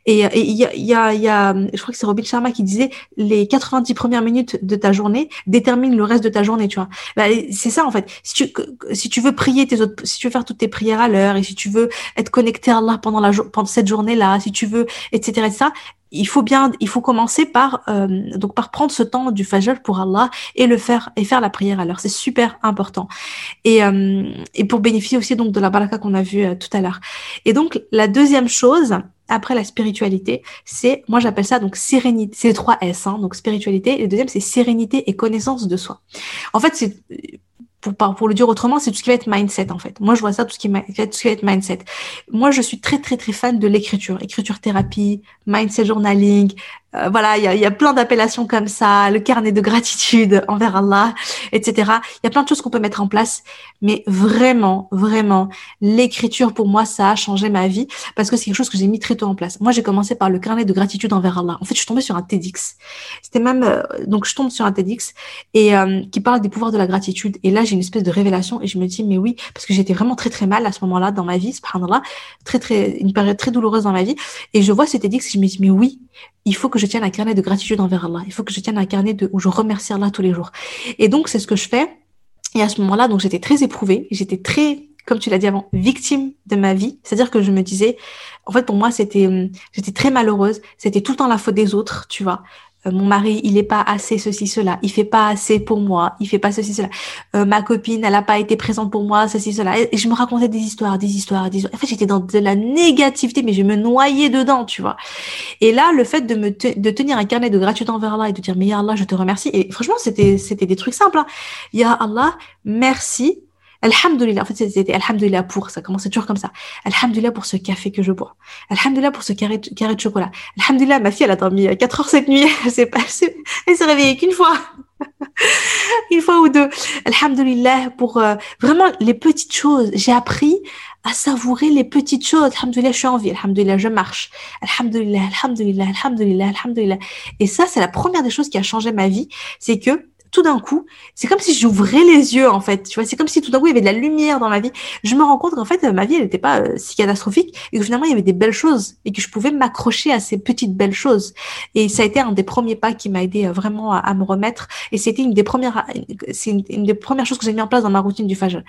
Et il y a, y, a, y a, je crois que c'est Robin Sharma qui disait les 90 premières minutes de ta journée déterminent le reste de ta journée, tu vois. Bah, c'est ça en fait. Si tu, si tu veux prier tes autres, si tu veux faire toutes tes prières à l'heure et si tu veux être connecté à Allah pendant cette journée-là, si tu veux, etc., etc., il faut bien, il faut commencer par euh, donc par prendre ce temps du fajr pour Allah et le faire et faire la prière à l'heure. C'est super important et euh, et pour bénéficier aussi donc de la baraka qu'on a vu euh, tout à l'heure. Et donc la deuxième chose après la spiritualité, c'est moi j'appelle ça donc sérénité. C'est les trois S, hein, donc spiritualité. Et le deuxième c'est sérénité et connaissance de soi. En fait c'est pour, pour le dire autrement, c'est tout ce qui va être mindset en fait. Moi, je vois ça tout ce qui, va, tout ce qui va être mindset. Moi, je suis très très très fan de l'écriture, écriture thérapie, mindset journaling, euh, voilà, il y a, y a, plein d'appellations comme ça, le carnet de gratitude envers Allah, etc. Il y a plein de choses qu'on peut mettre en place, mais vraiment, vraiment, l'écriture pour moi, ça a changé ma vie parce que c'est quelque chose que j'ai mis très tôt en place. Moi, j'ai commencé par le carnet de gratitude envers Allah. En fait, je suis tombée sur un TEDx. C'était même euh, donc je tombe sur un TEDx et euh, qui parle des pouvoirs de la gratitude. Et là, j'ai une espèce de révélation et je me dis mais oui, parce que j'étais vraiment très très mal à ce moment-là dans ma vie, subhanallah, très très une période très douloureuse dans ma vie. Et je vois ce TEDx et je me dis mais oui, il faut que je tienne un carnet de gratitude envers Allah. Il faut que je tienne un carnet de, où je remercie Allah tous les jours. Et donc, c'est ce que je fais. Et à ce moment-là, donc, j'étais très éprouvée. J'étais très, comme tu l'as dit avant, victime de ma vie. C'est-à-dire que je me disais, en fait, pour moi, c'était, j'étais très malheureuse. C'était tout le temps la faute des autres, tu vois. Euh, mon mari, il est pas assez ceci, cela, il fait pas assez pour moi, il fait pas ceci, cela. Euh, ma copine, elle a pas été présente pour moi, ceci, cela. Et, je me racontais des histoires, des histoires, des histoires. En fait, j'étais dans de la négativité, mais je me noyais dedans, tu vois. Et là, le fait de me de tenir un carnet de gratitude envers Allah et de dire, mais Allah, je te remercie. Et franchement, c'était c'était des trucs simples. Hein. Ya Allah, merci Alhamdulillah, en fait, c'était Alhamdulillah pour, ça commençait toujours comme ça. Alhamdulillah pour ce café que je bois. Alhamdulillah pour ce carré, de chocolat. Alhamdulillah, ma fille, elle a dormi 4 heures cette nuit. Elle s'est, elle s'est réveillée qu'une fois. Une fois ou deux. Alhamdulillah pour euh, vraiment les petites choses. J'ai appris à savourer les petites choses. Alhamdulillah, je suis en vie. Alhamdulillah, je marche. Alhamdulillah, alhamdulillah, alhamdulillah, alhamdulillah. Et ça, c'est la première des choses qui a changé ma vie. C'est que tout d'un coup, c'est comme si j'ouvrais les yeux en fait. Tu vois, c'est comme si tout d'un coup il y avait de la lumière dans ma vie. Je me rends compte qu'en fait ma vie elle n'était pas euh, si catastrophique et que finalement il y avait des belles choses et que je pouvais m'accrocher à ces petites belles choses. Et ça a été un des premiers pas qui m'a aidé euh, vraiment à, me remettre. Et c'était une des premières, c'est une, des premières choses que j'ai mis en place dans ma routine du Fajr.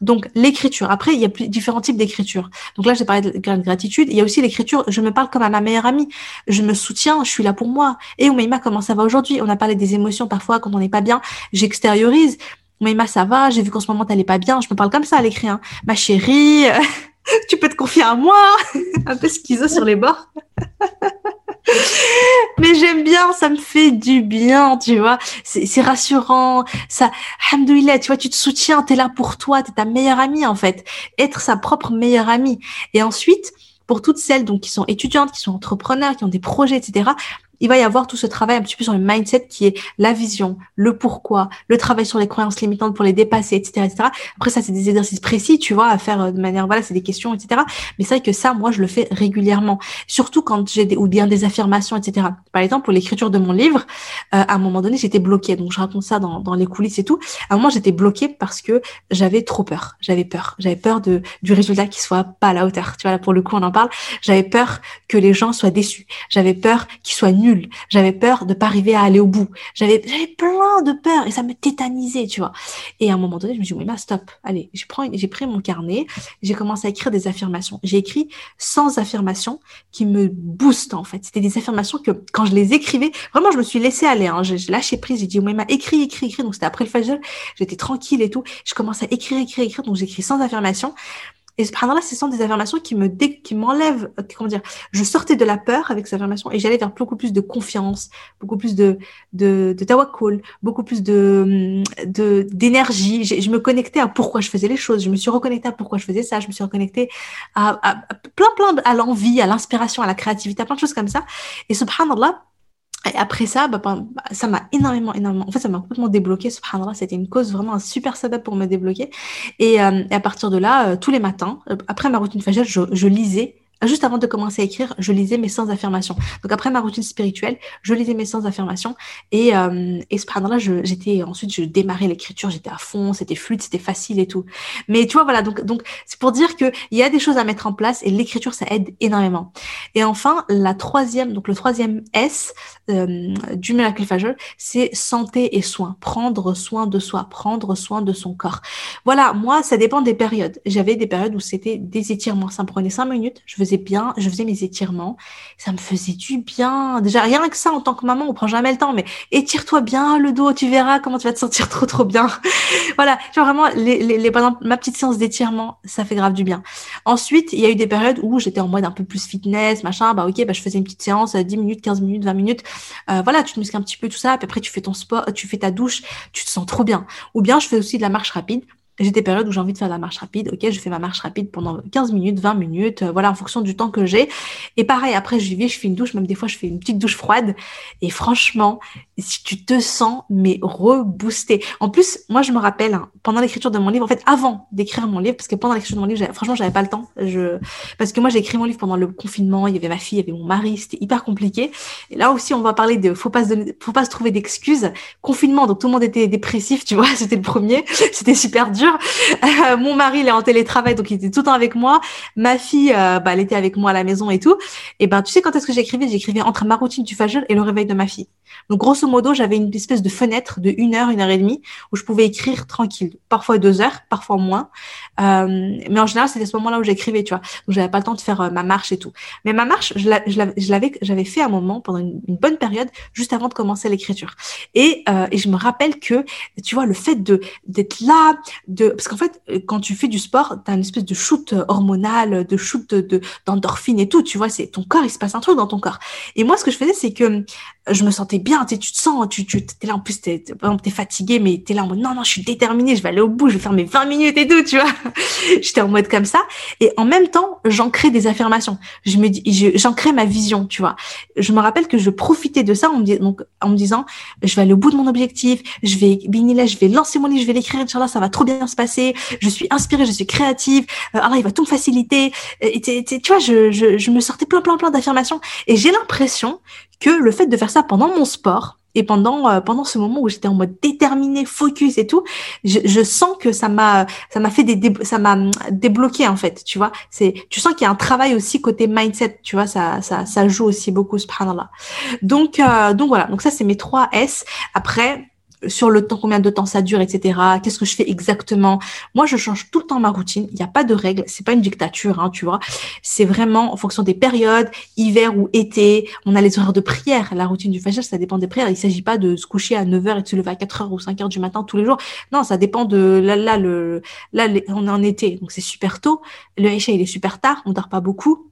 Donc l'écriture. Après, il y a différents types d'écriture. Donc là, j'ai parlé de gratitude. Il y a aussi l'écriture. Je me parle comme à ma meilleure amie. Je me soutiens. Je suis là pour moi. Et Oumaima, comment ça va aujourd'hui? On a parlé des émotions parfois quand on n'est pas bien. J'extériorise. Oumaima, ça va. J'ai vu qu'en ce moment t'allais pas bien. Je me parle comme ça à l'écrit. Hein. Ma chérie, tu peux te confier à moi. Un peu schizo sur les bords. Mais j'aime bien, ça me fait du bien, tu vois. C'est rassurant. Ça, alhamdoulilah, tu vois, tu te soutiens, t'es là pour toi, t'es ta meilleure amie, en fait. Être sa propre meilleure amie. Et ensuite, pour toutes celles donc qui sont étudiantes, qui sont entrepreneurs, qui ont des projets, etc il va y avoir tout ce travail un petit peu sur le mindset qui est la vision, le pourquoi, le travail sur les croyances limitantes pour les dépasser, etc.. Après, ça, c'est des exercices précis, tu vois, à faire euh, de manière, voilà, c'est des questions, etc. Mais c'est vrai que ça, moi, je le fais régulièrement. Surtout quand j'ai des, ou bien des affirmations, etc. Par exemple, pour l'écriture de mon livre, euh, à un moment donné, j'étais bloquée. Donc, je raconte ça dans, dans les coulisses et tout. À un moment, j'étais bloquée parce que j'avais trop peur. J'avais peur. J'avais peur de, du résultat qui soit pas à la hauteur. Tu vois, là, pour le coup, on en parle. J'avais peur que les gens soient déçus. J'avais peur qu'ils soient nuls j'avais peur de pas arriver à aller au bout. J'avais, plein de peur et ça me tétanisait, tu vois. Et à un moment donné, je me suis dit, oui, bah, stop. Allez, j'ai pris, mon carnet, j'ai commencé à écrire des affirmations. J'ai écrit 100 affirmations qui me boostent, en fait. C'était des affirmations que, quand je les écrivais, vraiment, je me suis laissée aller, hein. J'ai lâché prise, j'ai dit, oui, m'a écrit, écrit, écrit. Donc, c'était après le fajr. J'étais tranquille et tout. Je commençais à écrire, écrire, écrire. Donc, j'ai écrit 100 affirmations. Et subhanallah, ce sont des affirmations qui me qui m'enlèvent, euh, comment dire, je sortais de la peur avec ces affirmations et j'allais vers beaucoup plus de confiance, beaucoup plus de de, de tawakkul, beaucoup plus de de d'énergie. Je, me connectais à pourquoi je faisais les choses. Je me suis reconnectée à pourquoi je faisais ça. Je me suis reconnectée à, à, plein plein à l'envie, à l'inspiration, à la créativité, à plein de choses comme ça. Et subhanallah, et après ça, bah, ça m'a énormément, énormément, en fait, ça m'a complètement débloqué. Subhanallah, c'était une cause vraiment un super sabab pour me débloquer. Et, euh, à partir de là, euh, tous les matins, euh, après ma routine fajr, je, je lisais Juste avant de commencer à écrire, je lisais mes 100 affirmations. Donc après ma routine spirituelle, je lisais mes 100 affirmations et euh, et là j'étais ensuite je démarrais l'écriture, j'étais à fond, c'était fluide, c'était facile et tout. Mais tu vois voilà donc c'est pour dire que il y a des choses à mettre en place et l'écriture ça aide énormément. Et enfin la troisième donc le troisième S euh, du miracle Fajr, c'est santé et soin, prendre soin de soi, prendre soin de son corps. Voilà, moi ça dépend des périodes. J'avais des périodes où c'était des étirements, ça me prenait 5 minutes, je faisais bien, je faisais mes étirements, ça me faisait du bien. Déjà, rien que ça, en tant que maman, on prend jamais le temps, mais étire-toi bien le dos, tu verras comment tu vas te sentir trop, trop bien. voilà, genre vraiment, les, les, les, ma petite séance d'étirement, ça fait grave du bien. Ensuite, il y a eu des périodes où j'étais en mode un peu plus fitness, machin, bah ok, bah je faisais une petite séance, 10 minutes, 15 minutes, 20 minutes. Euh, voilà, tu te muscles un petit peu tout ça, puis après tu fais ton sport, tu fais ta douche, tu te sens trop bien. Ou bien je fais aussi de la marche rapide j'ai des périodes où j'ai envie de faire de la marche rapide. Ok, je fais ma marche rapide pendant 15 minutes, 20 minutes, euh, voilà, en fonction du temps que j'ai. Et pareil, après, je vais, je fais une douche, même des fois, je fais une petite douche froide. Et franchement, si tu te sens, mais reboosté. En plus, moi, je me rappelle, hein, pendant l'écriture de mon livre, en fait, avant d'écrire mon livre, parce que pendant l'écriture de mon livre, franchement, j'avais pas le temps. Je, parce que moi, j'ai écrit mon livre pendant le confinement, il y avait ma fille, il y avait mon mari, c'était hyper compliqué. Et là aussi, on va parler de, faut pas se faut pas se trouver d'excuses. Confinement, donc tout le monde était dépressif, tu vois, c'était le premier. C'était super dur. Euh, mon mari, il est en télétravail, donc il était tout le temps avec moi. Ma fille, euh, bah, elle était avec moi à la maison et tout. Et ben, tu sais quand est-ce que j'écrivais? J'écrivais entre ma routine du fajr et le réveil de ma fille. Donc, grosso modo, j'avais une espèce de fenêtre de une heure, une heure et demie où je pouvais écrire tranquille. Parfois deux heures, parfois moins. Euh, mais en général, c'était ce moment-là où j'écrivais, tu vois. Donc, j'avais pas le temps de faire ma marche et tout. Mais ma marche, je l'avais, j'avais fait un moment pendant une, bonne période, juste avant de commencer l'écriture. Et, et je me rappelle que, tu vois, le fait de d'être là, de parce qu'en fait, quand tu fais du sport, tu as une espèce de shoot hormonal, de shoot de d'endorphine et tout, tu vois, c'est ton corps, il se passe un truc dans ton corps. Et moi, ce que je faisais, c'est que je me sentais bien, tu, te sens, tu, tu es là en plus, tu es, fatigué, mais tu es là en mode non, non, je suis déterminée, je vais aller au bout, je vais faire mes 20 minutes et tout, tu vois. J'étais en mode comme ça. Et en même temps, j'ancrais des affirmations. Je me dis, j'ancrais ma vision, tu vois. Je me rappelle que je profitais de ça en me, donc, en me disant, je vais aller au bout de mon objectif, je vais, là, je vais lancer mon livre, je vais l'écrire, Inch'Allah, ça va trop bien se passer, je suis inspirée, je suis créative, euh, Allah, il va tout me faciliter. Tu vois, je, je, je me sortais plein, plein, plein d'affirmations. Et j'ai l'impression que le fait de faire ça pendant mon sport et pendant euh, pendant ce moment où j'étais en mode déterminé, focus et tout, je, sens que ça m'a ça m'a fait des ça m'a débloqué en fait, tu vois. C'est tu sens qu'il y a un travail aussi côté mindset, tu vois, ça ça ça joue aussi beaucoup subhanallah. Donc euh, donc voilà, donc ça c'est mes trois S. Après sur le temps, combien de temps ça dure, etc. Qu'est-ce que je fais exactement? Moi, je change tout le temps ma routine. Il n'y a pas de règles. C'est pas une dictature, hein, tu vois. C'est vraiment en fonction des périodes, hiver ou été. On a les horaires de prière. La routine du fajr, ça dépend des prières. Il s'agit pas de se coucher à 9h et de se lever à 4h ou 5h du matin tous les jours. Non, ça dépend de là, là, le, là, on est en été, donc c'est super tôt. Le Aïcha, il est super tard. On dort pas beaucoup.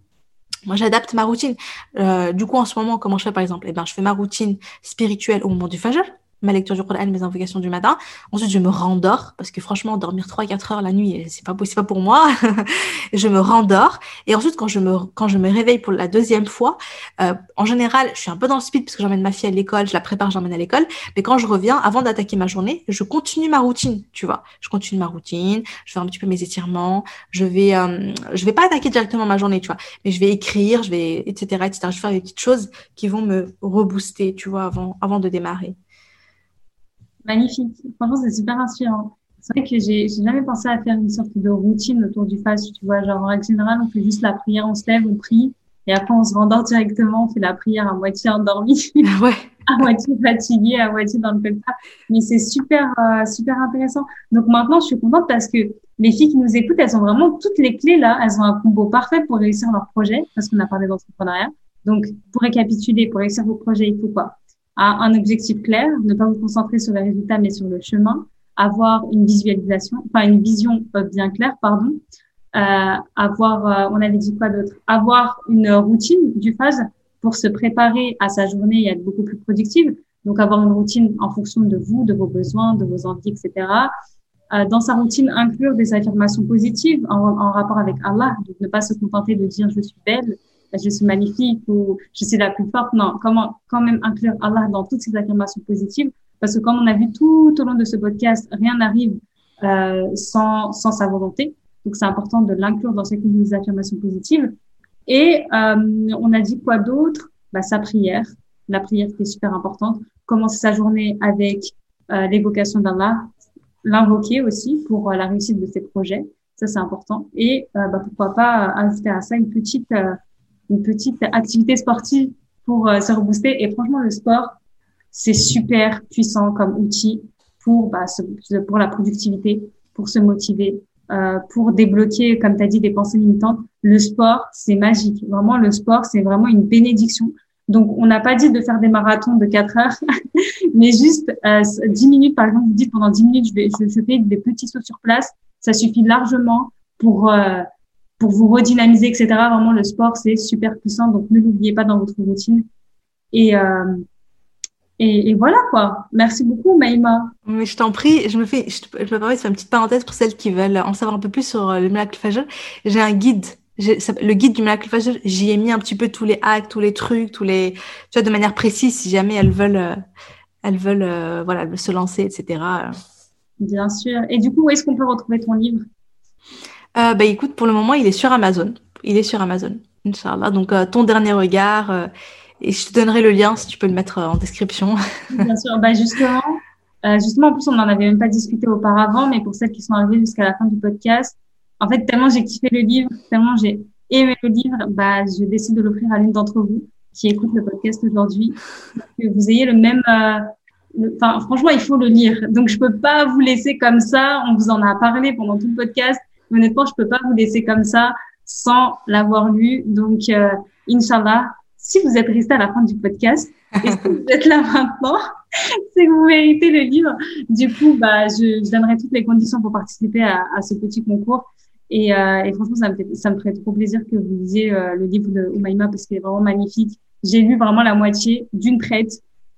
Moi, j'adapte ma routine. Euh, du coup, en ce moment, comment je fais, par exemple? Eh ben, je fais ma routine spirituelle au moment du fajr ma lecture du Coran, mes invocations du matin. Ensuite, je me rendors parce que franchement, dormir 3-4 heures la nuit, c'est pas possible pour moi. je me rendors et ensuite, quand je me quand je me réveille pour la deuxième fois, euh, en général, je suis un peu dans le speed parce que j'emmène ma fille à l'école, je la prépare, j'emmène à l'école. Mais quand je reviens, avant d'attaquer ma journée, je continue ma routine, tu vois. Je continue ma routine, je fais un petit peu mes étirements, je vais euh, je vais pas attaquer directement ma journée, tu vois, mais je vais écrire, je vais etc etc. Je vais faire des petites choses qui vont me rebooster, tu vois, avant avant de démarrer. Magnifique. Franchement, c'est super inspirant. C'est vrai que j'ai jamais pensé à faire une sorte de routine autour du fast, tu vois. Genre, en règle générale, on fait juste la prière, on se lève, on prie, et après, on se rendort directement, on fait la prière à moitié endormi. Ouais. à moitié fatigué, à moitié dans le pétard. Mais c'est super, euh, super intéressant. Donc maintenant, je suis contente parce que les filles qui nous écoutent, elles ont vraiment toutes les clés là. Elles ont un combo parfait pour réussir leur projet, parce qu'on a parlé d'entrepreneuriat. Donc, pour récapituler, pour réussir vos projets, il faut quoi? À un objectif clair, ne pas vous concentrer sur les résultats mais sur le chemin, avoir une visualisation, enfin une vision euh, bien claire, pardon, euh, avoir, euh, on avait dit quoi d'autre, avoir une routine du phase pour se préparer à sa journée et être beaucoup plus productive. Donc avoir une routine en fonction de vous, de vos besoins, de vos envies, etc. Euh, dans sa routine, inclure des affirmations positives en, en rapport avec Allah, donc ne pas se contenter de dire je suis belle, je suis magnifique ou je suis la plus forte. Non, comment quand même inclure Allah dans toutes ces affirmations positives parce que comme on a vu tout au long de ce podcast, rien n'arrive euh, sans, sans sa volonté. Donc c'est important de l'inclure dans ces affirmations positives. Et euh, on a dit quoi d'autre? Bah, Sa prière, la prière qui est super importante. Commencer sa journée avec euh, l'évocation d'Allah, l'invoquer aussi pour euh, la réussite de ses projets. Ça, c'est important. Et euh, bah, pourquoi pas ajouter à ça une petite, une petite activité sportive pour se rebooster. Et franchement, le sport, c'est super puissant comme outil pour, bah, pour la productivité, pour se motiver, euh, pour débloquer, comme tu as dit, des pensées limitantes. Le sport, c'est magique. Vraiment, le sport, c'est vraiment une bénédiction. Donc, on n'a pas dit de faire des marathons de 4 heures, mais juste euh, 10 minutes, par exemple, vous dites pendant 10 minutes, je, vais, je, fais des petits sauts sur place. Ça suffit largement pour, euh, pour vous redynamiser, etc. Vraiment, le sport, c'est super puissant. Donc, ne l'oubliez pas dans votre routine. Et, euh, et, et, voilà quoi. Merci beaucoup, Maïma. Mais je t'en prie, je me fais, je, je me permets de faire une petite parenthèse pour celles qui veulent en savoir un peu plus sur euh, le miracle Fajr. J'ai un guide. Le guide du miracle Fajr, j'y ai mis un petit peu tous les hacks, tous les trucs, tous les, tu vois, de manière précise, si jamais elles veulent, euh, elles veulent, euh, voilà, se lancer, etc. Bien sûr. Et du coup, où est-ce qu'on peut retrouver ton livre? Euh, Bah, écoute, pour le moment, il est sur Amazon. Il est sur Amazon, Inch'Allah. Donc, ton dernier regard et je te donnerai le lien si tu peux le mettre en description. Bien sûr. Bah justement, euh, justement, en plus, on n'en avait même pas discuté auparavant, mais pour celles qui sont arrivées jusqu'à la fin du podcast, en fait, tellement j'ai kiffé le livre, tellement j'ai aimé le livre, bah, je décide de l'offrir à l'une d'entre vous qui écoute le podcast aujourd'hui, que vous ayez le même. Euh, enfin, franchement, il faut le lire. Donc, je peux pas vous laisser comme ça. On vous en a parlé pendant tout le podcast. Honnêtement, je peux pas vous laisser comme ça sans l'avoir lu. Donc, euh, Inch'Allah, si vous êtes resté à la fin du podcast et si vous êtes là maintenant, c'est que vous méritez le livre. Du coup, bah, je, je donnerai toutes les conditions pour participer à, à ce petit concours. Et, euh, et, franchement, ça me, fait, ça me ferait trop plaisir que vous lisiez euh, le livre de Umaima parce qu'il est vraiment magnifique. J'ai lu vraiment la moitié d'une traite.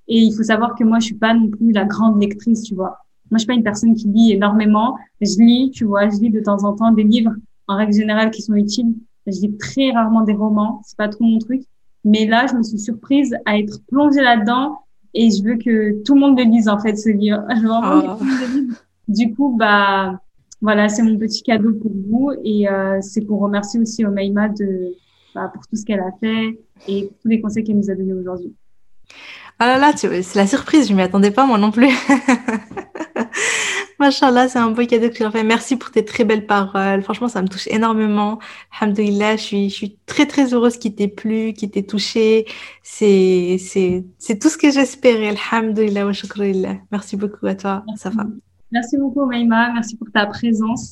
Et il faut savoir que moi, je suis pas non plus la grande lectrice, tu vois. Moi, je suis pas une personne qui lit énormément. Je lis, tu vois, je lis de temps en temps des livres en règle générale qui sont utiles. Je lis très rarement des romans. C'est pas trop mon truc. Mais là, je me suis surprise à être plongée là-dedans et je veux que tout le monde le lise, en fait, ce livre. Je veux vraiment oh. Du coup, bah, voilà, c'est mon petit cadeau pour vous et euh, c'est pour remercier aussi Omeima de, bah, pour tout ce qu'elle a fait et tous les conseils qu'elle nous a donnés aujourd'hui. Ah là là, c'est la surprise, je m'y attendais pas moi non plus. Machallah, c'est un beau cadeau que tu as fait. Merci pour tes très belles paroles. Franchement, ça me touche énormément. Alhamdoulilah, je suis, je suis très, très heureuse qu'il t'ait plu, qu'il t'ait touché. C'est, c'est, c'est tout ce que j'espérais. Alhamdoulilah wa shukrillah. Merci beaucoup à toi, Safa. Merci beaucoup, Maïma. Merci pour ta présence.